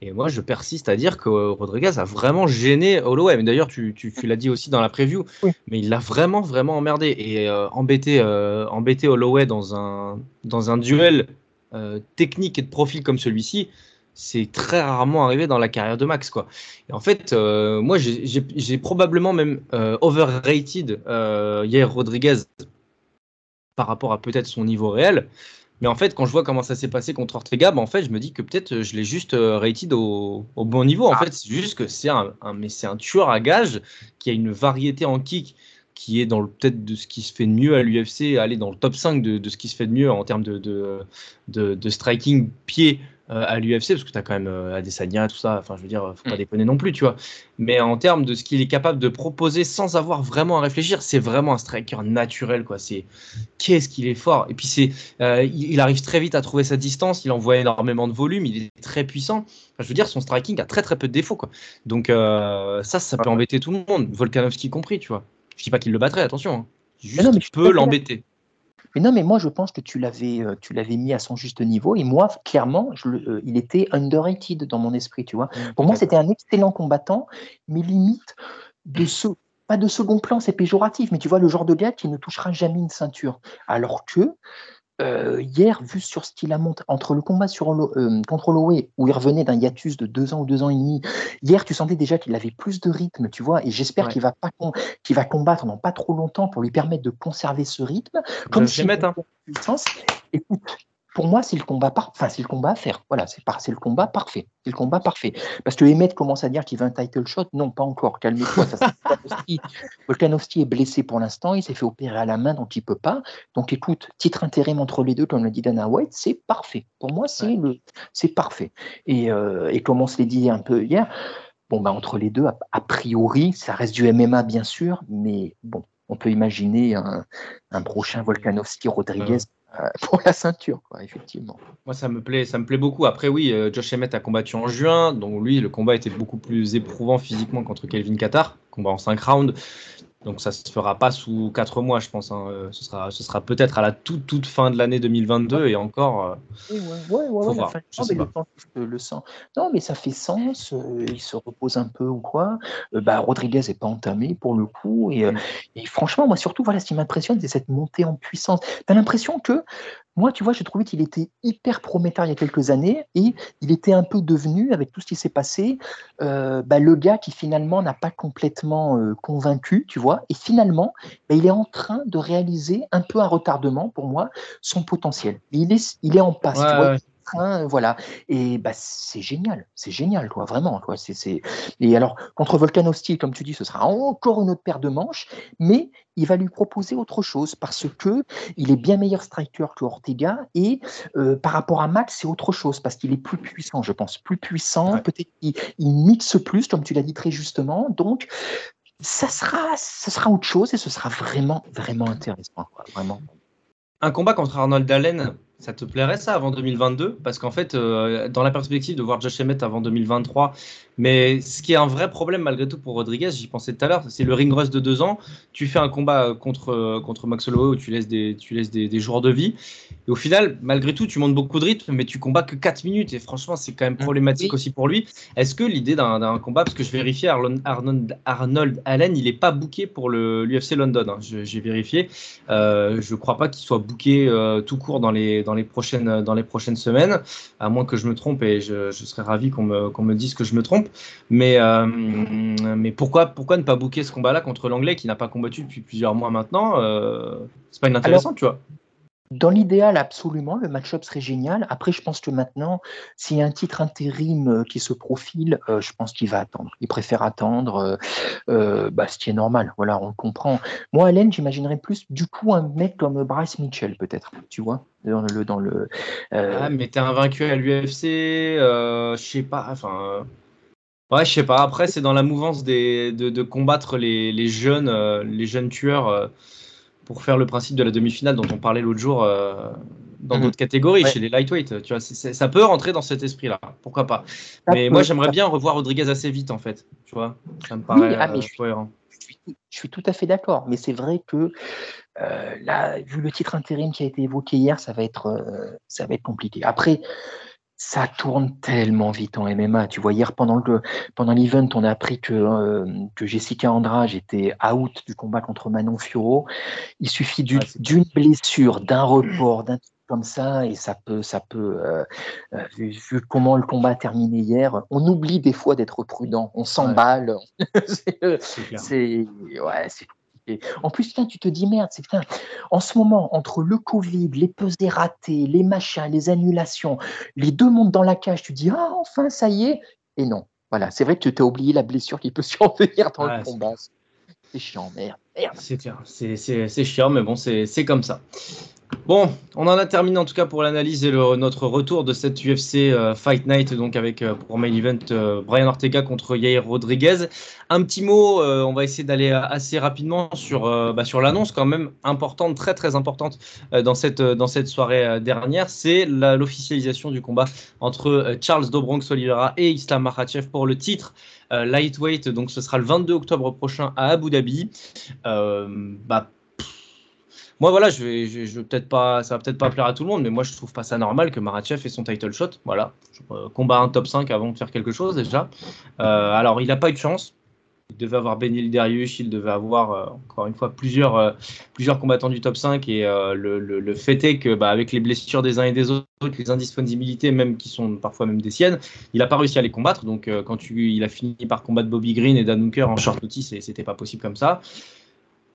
Et moi, je persiste à dire que Rodriguez a vraiment gêné Holloway. Mais d'ailleurs, tu, tu, tu l'as dit aussi dans la preview, Oui. mais il l'a vraiment, vraiment emmerdé. Et euh, embêter, euh, embêter Holloway dans un, dans un duel euh, technique et de profil comme celui-ci, c'est très rarement arrivé dans la carrière de Max, quoi. Et en fait, euh, moi, j'ai- probablement même euh, overrated euh, Yair Rodriguez par rapport à peut-être son niveau réel. Mais en fait, quand je vois comment ça s'est passé contre Ortega, bah, en fait, je me dis que peut-être euh, je l'ai juste rated au, au bon niveau. En fait, c'est juste que c'est un, un- mais c'est un tueur à gage qui a une variété en kick qui est dans le peut-être de ce qui se fait de mieux à l'UFC, aller dans le top 5 de, de ce qui se fait de mieux en termes de, de, de, de striking pied à l'UFC, parce que tu as quand même euh, Adesanya, tout ça, enfin je veux dire, faut pas Mm. déconner non plus, tu vois. Mais en termes de ce qu'il est capable de proposer sans avoir vraiment à réfléchir, c'est vraiment un striker naturel, quoi. C'est qu'est-ce qu'il est fort. Et puis c'est, euh, il, arrive très vite à trouver sa distance, il envoie énormément de volume, il est très puissant. Enfin, je veux dire, son striking a très très peu de défauts, quoi. Donc euh, ça, ça peut embêter tout le monde, Volkanovski compris, tu vois. Je dis pas qu'il le battrait, attention. hein. Juste non, mais je l'embêter. Mais non, mais moi, je pense que tu l'avais, euh, tu l'avais mis à son juste niveau. Et moi, clairement, je euh, il était underrated dans mon esprit, tu vois. Pour moi, c'était un excellent combattant, mais limite de ce, pas de second plan, c'est péjoratif, mais tu vois, le genre de gars qui ne touchera jamais une ceinture. Alors que euh, hier, vu sur ce qu'il a monté entre le combat sur euh, contre Holloway, où il revenait d'un hiatus de deux ans ou deux ans et demi, hier, tu sentais déjà qu'il avait plus de rythme, tu vois, et j'espère Ouais. qu'il va pas qu'il va combattre dans pas trop longtemps pour lui permettre de conserver ce rythme. Comme hein. puissance. Écoute, pour moi, c'est le combat par... enfin, c'est le combat à faire. Voilà, c'est par... le combat parfait. C'est le combat parfait. Parce que Emmett commence à dire qu'il veut un title shot. Non, pas encore. Calmez-toi. Volkanovski. Volkanovski est blessé pour l'instant. Il s'est fait opérer à la main, donc il peut pas. Donc, écoute, titre intérim entre les deux, comme l'a dit Dana White, c'est parfait. Pour moi, c'est Ouais. le, c'est parfait. Et, euh, et comme on se l'est dit un peu hier, bon, bah, entre les deux, a, a priori, ça reste du MMA, bien sûr, mais bon, on peut imaginer un, un prochain Volkanovski-Rodriguez euh, pour la ceinture, quoi, effectivement. Moi, ça me plaît, ça me plaît beaucoup. Après, oui, euh, Josh Emmett a combattu en juin, donc lui, le combat était beaucoup plus éprouvant physiquement contre Kelvin Qatar, combat en 5 rounds. Donc ça se fera pas sous 4 mois, je pense. hein. Euh, Ce sera, ce sera peut-être à la toute, toute fin de l'année 2022 et encore. euh, Oui, ouais, ouais, ouais, Faut ouais, la voir, fin- je non, sais mais le, temps, je le sens. Non, mais ça fait sens. euh, il se repose un peu ou quoi. Euh, bah, Rodriguez n'est pas entamé pour le coup. Et, Mm. et franchement, moi, surtout, voilà, ce qui m'impressionne, c'est cette montée en puissance. Tu as l'impression que, moi, tu vois, j'ai trouvé qu'il était hyper prometteur il y a quelques années et il était un peu devenu, avec tout ce qui s'est passé, euh, bah, le gars qui finalement n'a pas complètement euh, convaincu, tu vois. Et finalement, bah, il est en train de réaliser un peu à retardement, pour moi, son potentiel. Il est, il est en passe, tu vois ouais. Train, voilà. Et bah, c'est génial, c'est génial, quoi, vraiment. Quoi. C'est, c'est... Et alors, contre Volkanovski, comme tu dis, ce sera encore une autre paire de manches, mais il va lui proposer autre chose parce que il est bien meilleur striker que Ortega et euh, par rapport à Max, c'est autre chose parce qu'il est plus puissant, je pense, plus puissant. Ouais. Peut-être qu'il il mixe plus, comme tu l'as dit très justement. Donc, ça sera, ça sera autre chose et ce sera vraiment, vraiment intéressant, quoi, vraiment. Un combat contre Arnold Allen, ça te plairait ça avant 2022 Parce qu'en fait, euh, dans la perspective de voir Josh Emmett avant 2023, mais ce qui est un vrai problème malgré tout pour Rodriguez, j'y pensais tout à l'heure, c'est le ring rust de deux ans. Tu fais un combat contre, euh, contre Max Holloway où tu laisses, des, tu laisses des, des jours de vie. Et au final, malgré tout, tu montes beaucoup de rythme, mais tu combats que 4 minutes. Et franchement, c'est quand même problématique Oui. aussi pour lui. Est-ce que l'idée d'un d'un combat, parce que je vérifiais, Arnold, Arnold Allen, il n'est pas booké pour le l'UFC London. hein. J'ai vérifié. Euh, je ne crois pas qu'il soit booké euh, tout court dans les, dans, les prochaines, dans les prochaines semaines, à moins que je me trompe et je, je serais ravi qu'on me, qu'on me dise que je me trompe. Mais, euh, mais pourquoi, pourquoi ne pas booker ce combat-là contre l'anglais qui n'a pas combattu depuis plusieurs mois maintenant euh, C'est pas inintéressant, tu vois. Dans l'idéal, absolument, le match-up serait génial. Après, je pense que maintenant, s'il y a un titre intérim euh, qui se profile, euh, je pense qu'il va attendre. Il préfère attendre, euh, bah, ce qui est normal. Voilà, on le comprend. Moi, Allen, j'imaginerais plus, du coup, un mec comme Bryce Mitchell, peut-être. Tu vois, dans le, dans le. Ah, mais t'es invaincu à l'UFC, je sais pas, enfin. Ouais, je sais pas. Après, c'est dans la mouvance de, de combattre les, les jeunes, les jeunes tueurs pour faire le principe de la demi-finale dont on parlait l'autre jour. euh, dans Mhm. d'autres catégories, Ouais. chez les lightweight. Tu vois, ça peut rentrer dans cet esprit-là. Pourquoi pas? Mais moi, j'aimerais bien revoir Rodriguez assez vite, en fait. Tu vois, ça me paraît ah, mais euh, je suis- cohérent. je suis, tout- je suis tout à fait d'accord, mais c'est vrai que euh, là, vu le titre intérim qui a été évoqué hier, ça va être, ça va être compliqué. Après, ça tourne tellement vite en MMA. Tu vois, hier pendant le pendant l'event, on a appris que, euh, que Jessica Andrade était out du combat contre Manon Fiorot. Il suffit d'une Ouais, blessure, d'un report, d'un truc comme ça, et ça peut, ça peut. euh, euh, vu, vu comment le combat a terminé hier, on oublie des fois d'être prudent. On s'emballe. C'est, euh, C'est ouais, En plus, putain, tu te dis merde, c'est putain, en ce moment, entre le Covid, les pesées ratées, les machins, les annulations, les deux montent dans la cage, tu dis ah enfin ça y est, et non. Voilà, c'est vrai que tu as oublié la blessure qui peut survenir dans Ouais, le combat. C'est chiant, merde, merde. C'est clair, c'est- chiant, mais bon, c'est comme ça. Bon, on en a terminé en tout cas pour l'analyse et le- notre retour de cette UFC euh, Fight Night, donc avec euh, pour main event euh, Brian Ortega contre Yair Rodriguez. Un petit mot, on va essayer d'aller assez rapidement sur, bah, sur l'annonce quand même importante, très très importante dans, cette, dans cette soirée dernière, c'est l'officialisation du combat entre Charles Dobronx Oliveira et Islam Makhachev pour le titre lightweight. Donc ce sera le 22 octobre prochain à Abu Dhabi. Bah, moi, voilà, je vais, je, peut-être pas, ça va peut-être pas plaire à tout le monde, mais moi, je trouve pas ça normal que Marachev ait son title shot. Voilà, Euh, combat un top 5 avant de faire quelque chose déjà. Euh, alors, il n'a pas eu de chance. Il devait avoir Benil Darius, il devait avoir euh, encore une fois plusieurs, plusieurs combattants du top 5 et le, fait est que bah, avec les blessures des uns et des autres, les indisponibilités même qui sont parfois même des siennes, il n'a pas réussi à les combattre. Donc quand tu, il a fini par combattre Bobby Green et Dan Hooker en short notice, c'était pas possible comme ça.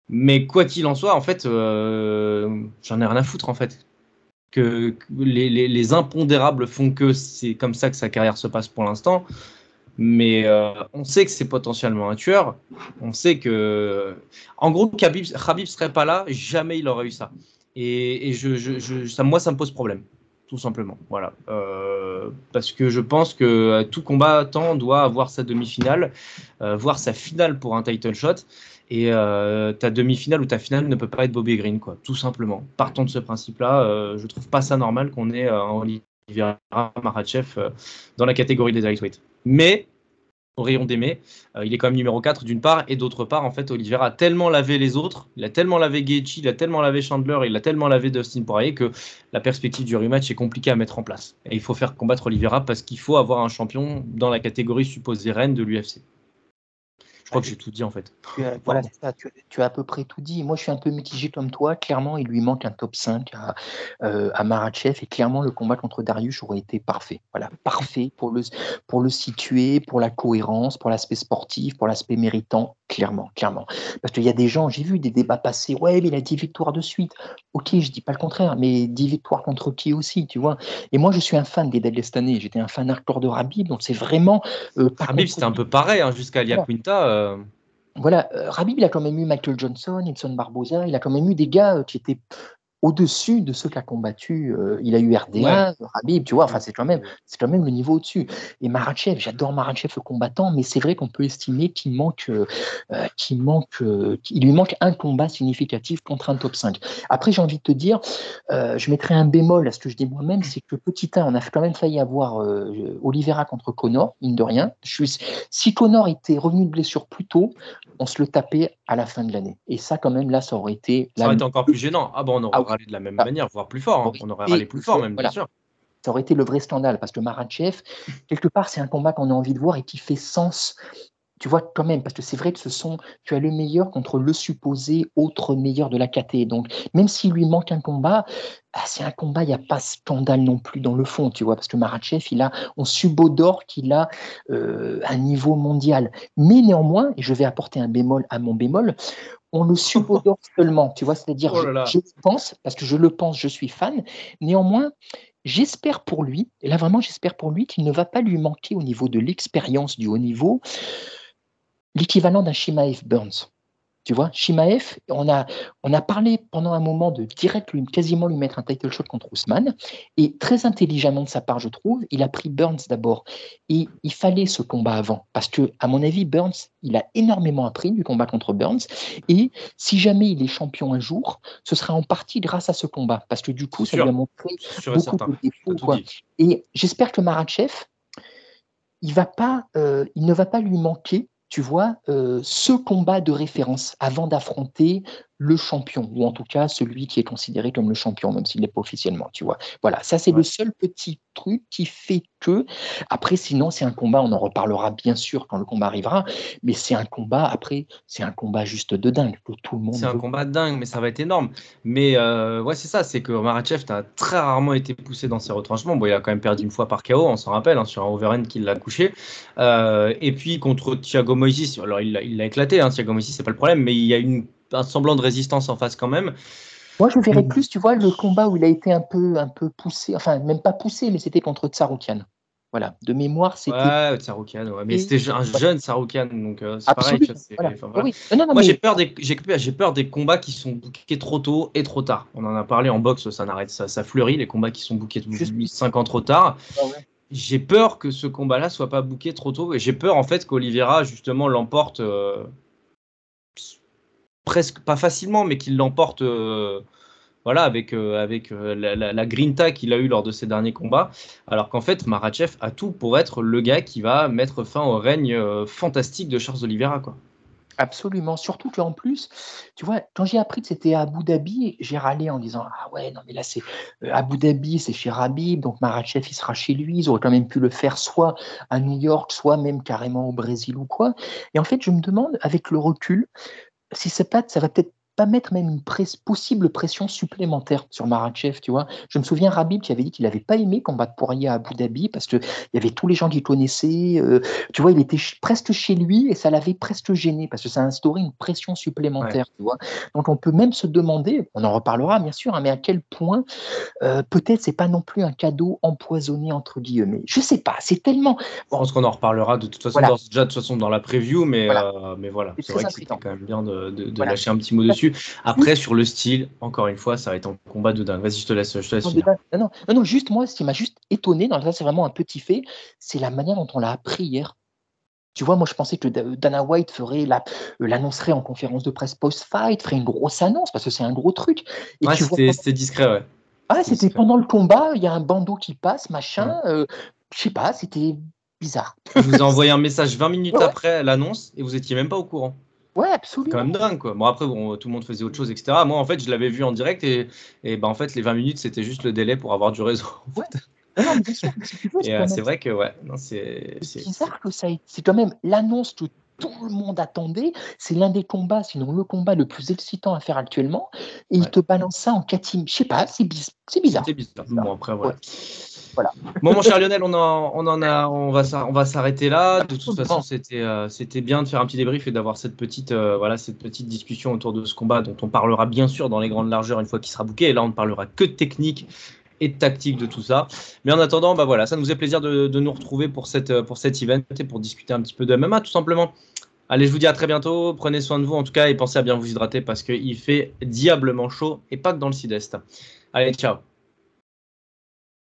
Mais quoi qu'il en soit, en fait, euh, j'en ai rien à foutre en fait. Que, les, les- les impondérables font que c'est comme ça que sa carrière se passe pour l'instant. Mais euh, on sait que c'est potentiellement un tueur. On sait que, en gros, Khabib, Khabib serait pas là, jamais il aurait eu ça. Et, ça, moi, ça me pose problème, tout simplement. Voilà, Euh, parce que je pense que tout combattant doit avoir sa demi-finale, euh, voire sa finale pour un title shot. Et euh, ta demi-finale ou ta finale ne peut pas être Bobby Green, quoi, tout simplement. Partons de ce principe-là, euh, je trouve pas ça normal qu'on ait euh, un Oliveira Makhachev euh, dans la catégorie des lightweight. Mais au rayon des mai, euh, il est quand même numéro 4 d'une part, et d'autre part, en fait, Oliveira a tellement lavé les autres, il a tellement lavé Gaethje, il a tellement lavé Chandler, il a tellement lavé Dustin Poirier que la perspective du rematch est compliquée à mettre en place. Et il faut faire combattre Oliveira parce qu'il faut avoir un champion dans la catégorie supposée reine de l'UFC. Je crois que j'ai tout dit en fait. Tu as, voilà, c'est ça, tu, tu as à peu près tout dit. Moi, je suis un peu mitigé comme toi. Clairement, il lui manque un top 5 à, euh, à Marachev et clairement, le combat contre Darius aurait été parfait. Voilà, parfait pour le, pour le situer, pour la cohérence, pour l'aspect sportif, pour l'aspect méritant. Clairement, clairement. Parce qu'il y a des gens, j'ai vu des débats passer. Ouais, mais il a 10 victoires de suite. Ok, je dis pas le contraire, mais 10 victoires contre qui aussi, tu vois. Et moi, je suis un fan des année. J'étais un fan hardcore de Rabib, donc c'est vraiment. Euh, contre c'était un peu pareil hein, jusqu'à Lia Voilà. Quinta. euh, Voilà, euh, Rabib, il a quand même eu Michael Johnson, Edson Barboza, il a quand même eu des gars euh, qui étaient au-dessus de ceux qu'il a combattu. Euh, il a eu RDA, Rabib, tu vois, enfin, c'est quand même, c'est quand même le niveau au-dessus. Et Marachev, j'adore Marachev le combattant, mais c'est vrai qu'on peut estimer qu'il manque, euh, qu'il manque, euh, qu'il lui manque un combat significatif contre un top 5. Après, j'ai envie de te dire, euh, je mettrai un bémol à ce que je dis moi-même, c'est que petit 1, on a quand même failli avoir Oliveira contre Connor, mine de rien. Je suis, si Connor était revenu de blessure plus tôt, on se le tapait à la fin de l'année. Et ça, quand même, là, ça aurait été. Ça aurait été encore plus gênant. Ah bon, on aurait Ah. Râlé de la même Ah. manière, voire plus fort. hein. On aurait râlé plus fort même, voilà. bien sûr. ça aurait été le vrai scandale parce que Marachev, quelque part, c'est un combat qu'on a envie de voir et qui fait sens. Tu vois, quand même, parce que c'est vrai que ce sont, tu as le meilleur contre le supposé autre meilleur de la KT. Donc, même s'il lui manque un combat, ah, c'est un combat, il n'y a pas scandale non plus dans le fond, tu vois, parce que Marachev, il a, on subodore qu'il a euh, un niveau mondial. Mais néanmoins, et je vais apporter un bémol à mon bémol, on le subodore seulement, tu vois, c'est-à-dire, Oh je, je pense, parce que je le pense, je suis fan, néanmoins, J'espère pour lui, et là vraiment j'espère pour lui qu'il ne va pas lui manquer au niveau de l'expérience du haut niveau l'équivalent d'un Shimaev Burns. Tu vois, Shimaev, on a, on a parlé pendant un moment de direct lui, quasiment lui mettre un title shot contre Ousmane. Et très intelligemment de sa part, je trouve, il a pris Burns d'abord. Et il fallait ce combat avant. Parce que, à mon avis, Burns, il a énormément appris du combat contre Burns. Et si jamais il est champion un jour, ce sera en partie grâce à ce combat. Parce que du coup, ça lui a montré beaucoup de défauts. Et j'espère que Marachev, il, va pas, euh, il ne va pas lui manquer tu vois, euh, ce combat de référence avant d'affronter le champion, ou en tout cas celui qui est considéré comme le champion, même s'il n'est pas officiellement, tu vois. Voilà, ça c'est le seul petit truc qui fait que, après sinon c'est un combat, on en reparlera bien sûr quand le combat arrivera, mais c'est un combat, après, c'est un combat juste de dingue, que tout le monde... C'est un combat de dingue, mais ça va être énorme. Mais euh, ouais, c'est ça, c'est que Marachev a très rarement été poussé dans ses retranchements. Bon, il a quand même perdu une fois par KO, on s'en rappelle, hein, sur un overhand qui l'a couché. Euh, et puis contre Thiago Moises, alors il l'a éclaté, hein, Thiago Moises, c'est pas le problème, mais il y a une un semblant de résistance en face quand même. Moi, je verrais mm. plus, tu vois, le combat où il a été un peu, un peu poussé, enfin, même pas poussé, mais c'était contre Tsaroukian. Voilà, de mémoire, c'était. Ouais, Tsaroukian, ouais. mais c'était un jeune Tsaroukian, donc euh, c'est pareil. Moi, j'ai peur, des, j'ai peur des combats qui sont bookés trop tôt et trop tard. On en a parlé en boxe, ça n'arrête, ça, ça fleurit, les combats qui sont bookés 5 ans trop tard. Ah j'ai peur que ce combat-là soit pas booké trop tôt, et j'ai peur en fait qu'Olivera, justement, l'emporte. Euh, presque pas facilement, mais qu'il l'emporte euh, voilà, avec, euh, avec euh, la, grinta qu'il a eu lors de ses derniers combats. Alors qu'en fait, Marachev a tout pour être le gars qui va mettre fin au règne fantastique de Charles Oliveira. Quoi. Absolument. Surtout qu'en plus, tu vois, quand j'ai appris que c'était à Abu Dhabi, j'ai râlé en disant Ah ouais, non, mais là, c'est Abu Dhabi, c'est chez Rabib, donc Marachev, il sera chez lui. Ils auraient quand même pu le faire soit à New York, soit même carrément au Brésil ou quoi. Et en fait, je me demande, avec le recul, si c'est pas, ça va peut-être pas mettre même une possible pression supplémentaire sur Marachev, tu vois. Je me souviens Rabib qui avait dit qu'il n'avait pas aimé combattre Poirier à Abu Dhabi parce qu'il y avait tous les gens qu'il connaissait. Euh, tu vois, il était presque chez lui et ça l'avait presque gêné parce que ça a instauré une pression supplémentaire, tu vois. Donc on peut même se demander, on en reparlera bien sûr, hein, mais à quel point euh, peut-être c'est pas non plus un cadeau empoisonné entre guillemets. Je sais pas, c'est tellement. Je pense qu'on en reparlera de toute façon déjà de toute façon dans la preview, mais voilà, euh, mais voilà. c'est vrai que c'était quand même bien de, de lâcher un petit mot dessus. Après, sur le style, encore une fois, ça va être un combat de dingue. Vas-y, je te laisse, je te laisse non, non, non, juste moi, ce qui m'a juste étonné, dans ça, c'est vraiment un petit fait, c'est la manière dont on l'a appris hier. Tu vois, moi, je pensais que Dana White ferait euh, l'annoncerait en conférence de presse post-fight, ferait une grosse annonce, parce que c'est un gros truc. ouais, c'était discret, ouais. Ah, c'était pendant le combat, il y a un bandeau qui passe, machin. Euh, je sais pas, c'était bizarre. Je vous ai envoyé un message 20 minutes après l'annonce et vous étiez même pas au courant. Ouais, absolument. C'est quand même dingue, quoi. Bon, après, bon, tout le monde faisait autre chose, etc. Moi, en fait, je l'avais vu en direct et, et ben, en fait, les 20 minutes, c'était juste le délai pour avoir du réseau. Ouais. Non, bien sûr, euh, c'est vrai que, ouais, c'est bizarre que ça C'est quand même l'annonce que tout le monde attendait. C'est l'un des combats, sinon le combat le plus excitant à faire actuellement. Et il te balance ça en catim. Je sais pas, c'est bizarre. C'est bizarre. Bon, après, voilà. Bon, mon cher Lionel, on, on en a, on va, on va s'arrêter là. De toute façon, c'était, euh, c'était bien de faire un petit débrief et d'avoir cette petite, euh, voilà, cette petite discussion autour de ce combat dont on parlera bien sûr dans les grandes largeurs une fois qu'il sera bouqué. Et là, on ne parlera que de technique et de tactique de tout ça. Mais en attendant, bah voilà, ça nous fait plaisir de, de, nous retrouver pour, cette, pour cet event et pour discuter un petit peu de MMA, tout simplement. Allez, je vous dis à très bientôt. Prenez soin de vous en tout cas et pensez à bien vous hydrater parce qu'il fait diablement chaud et pas que dans le sud-est. Allez, ciao.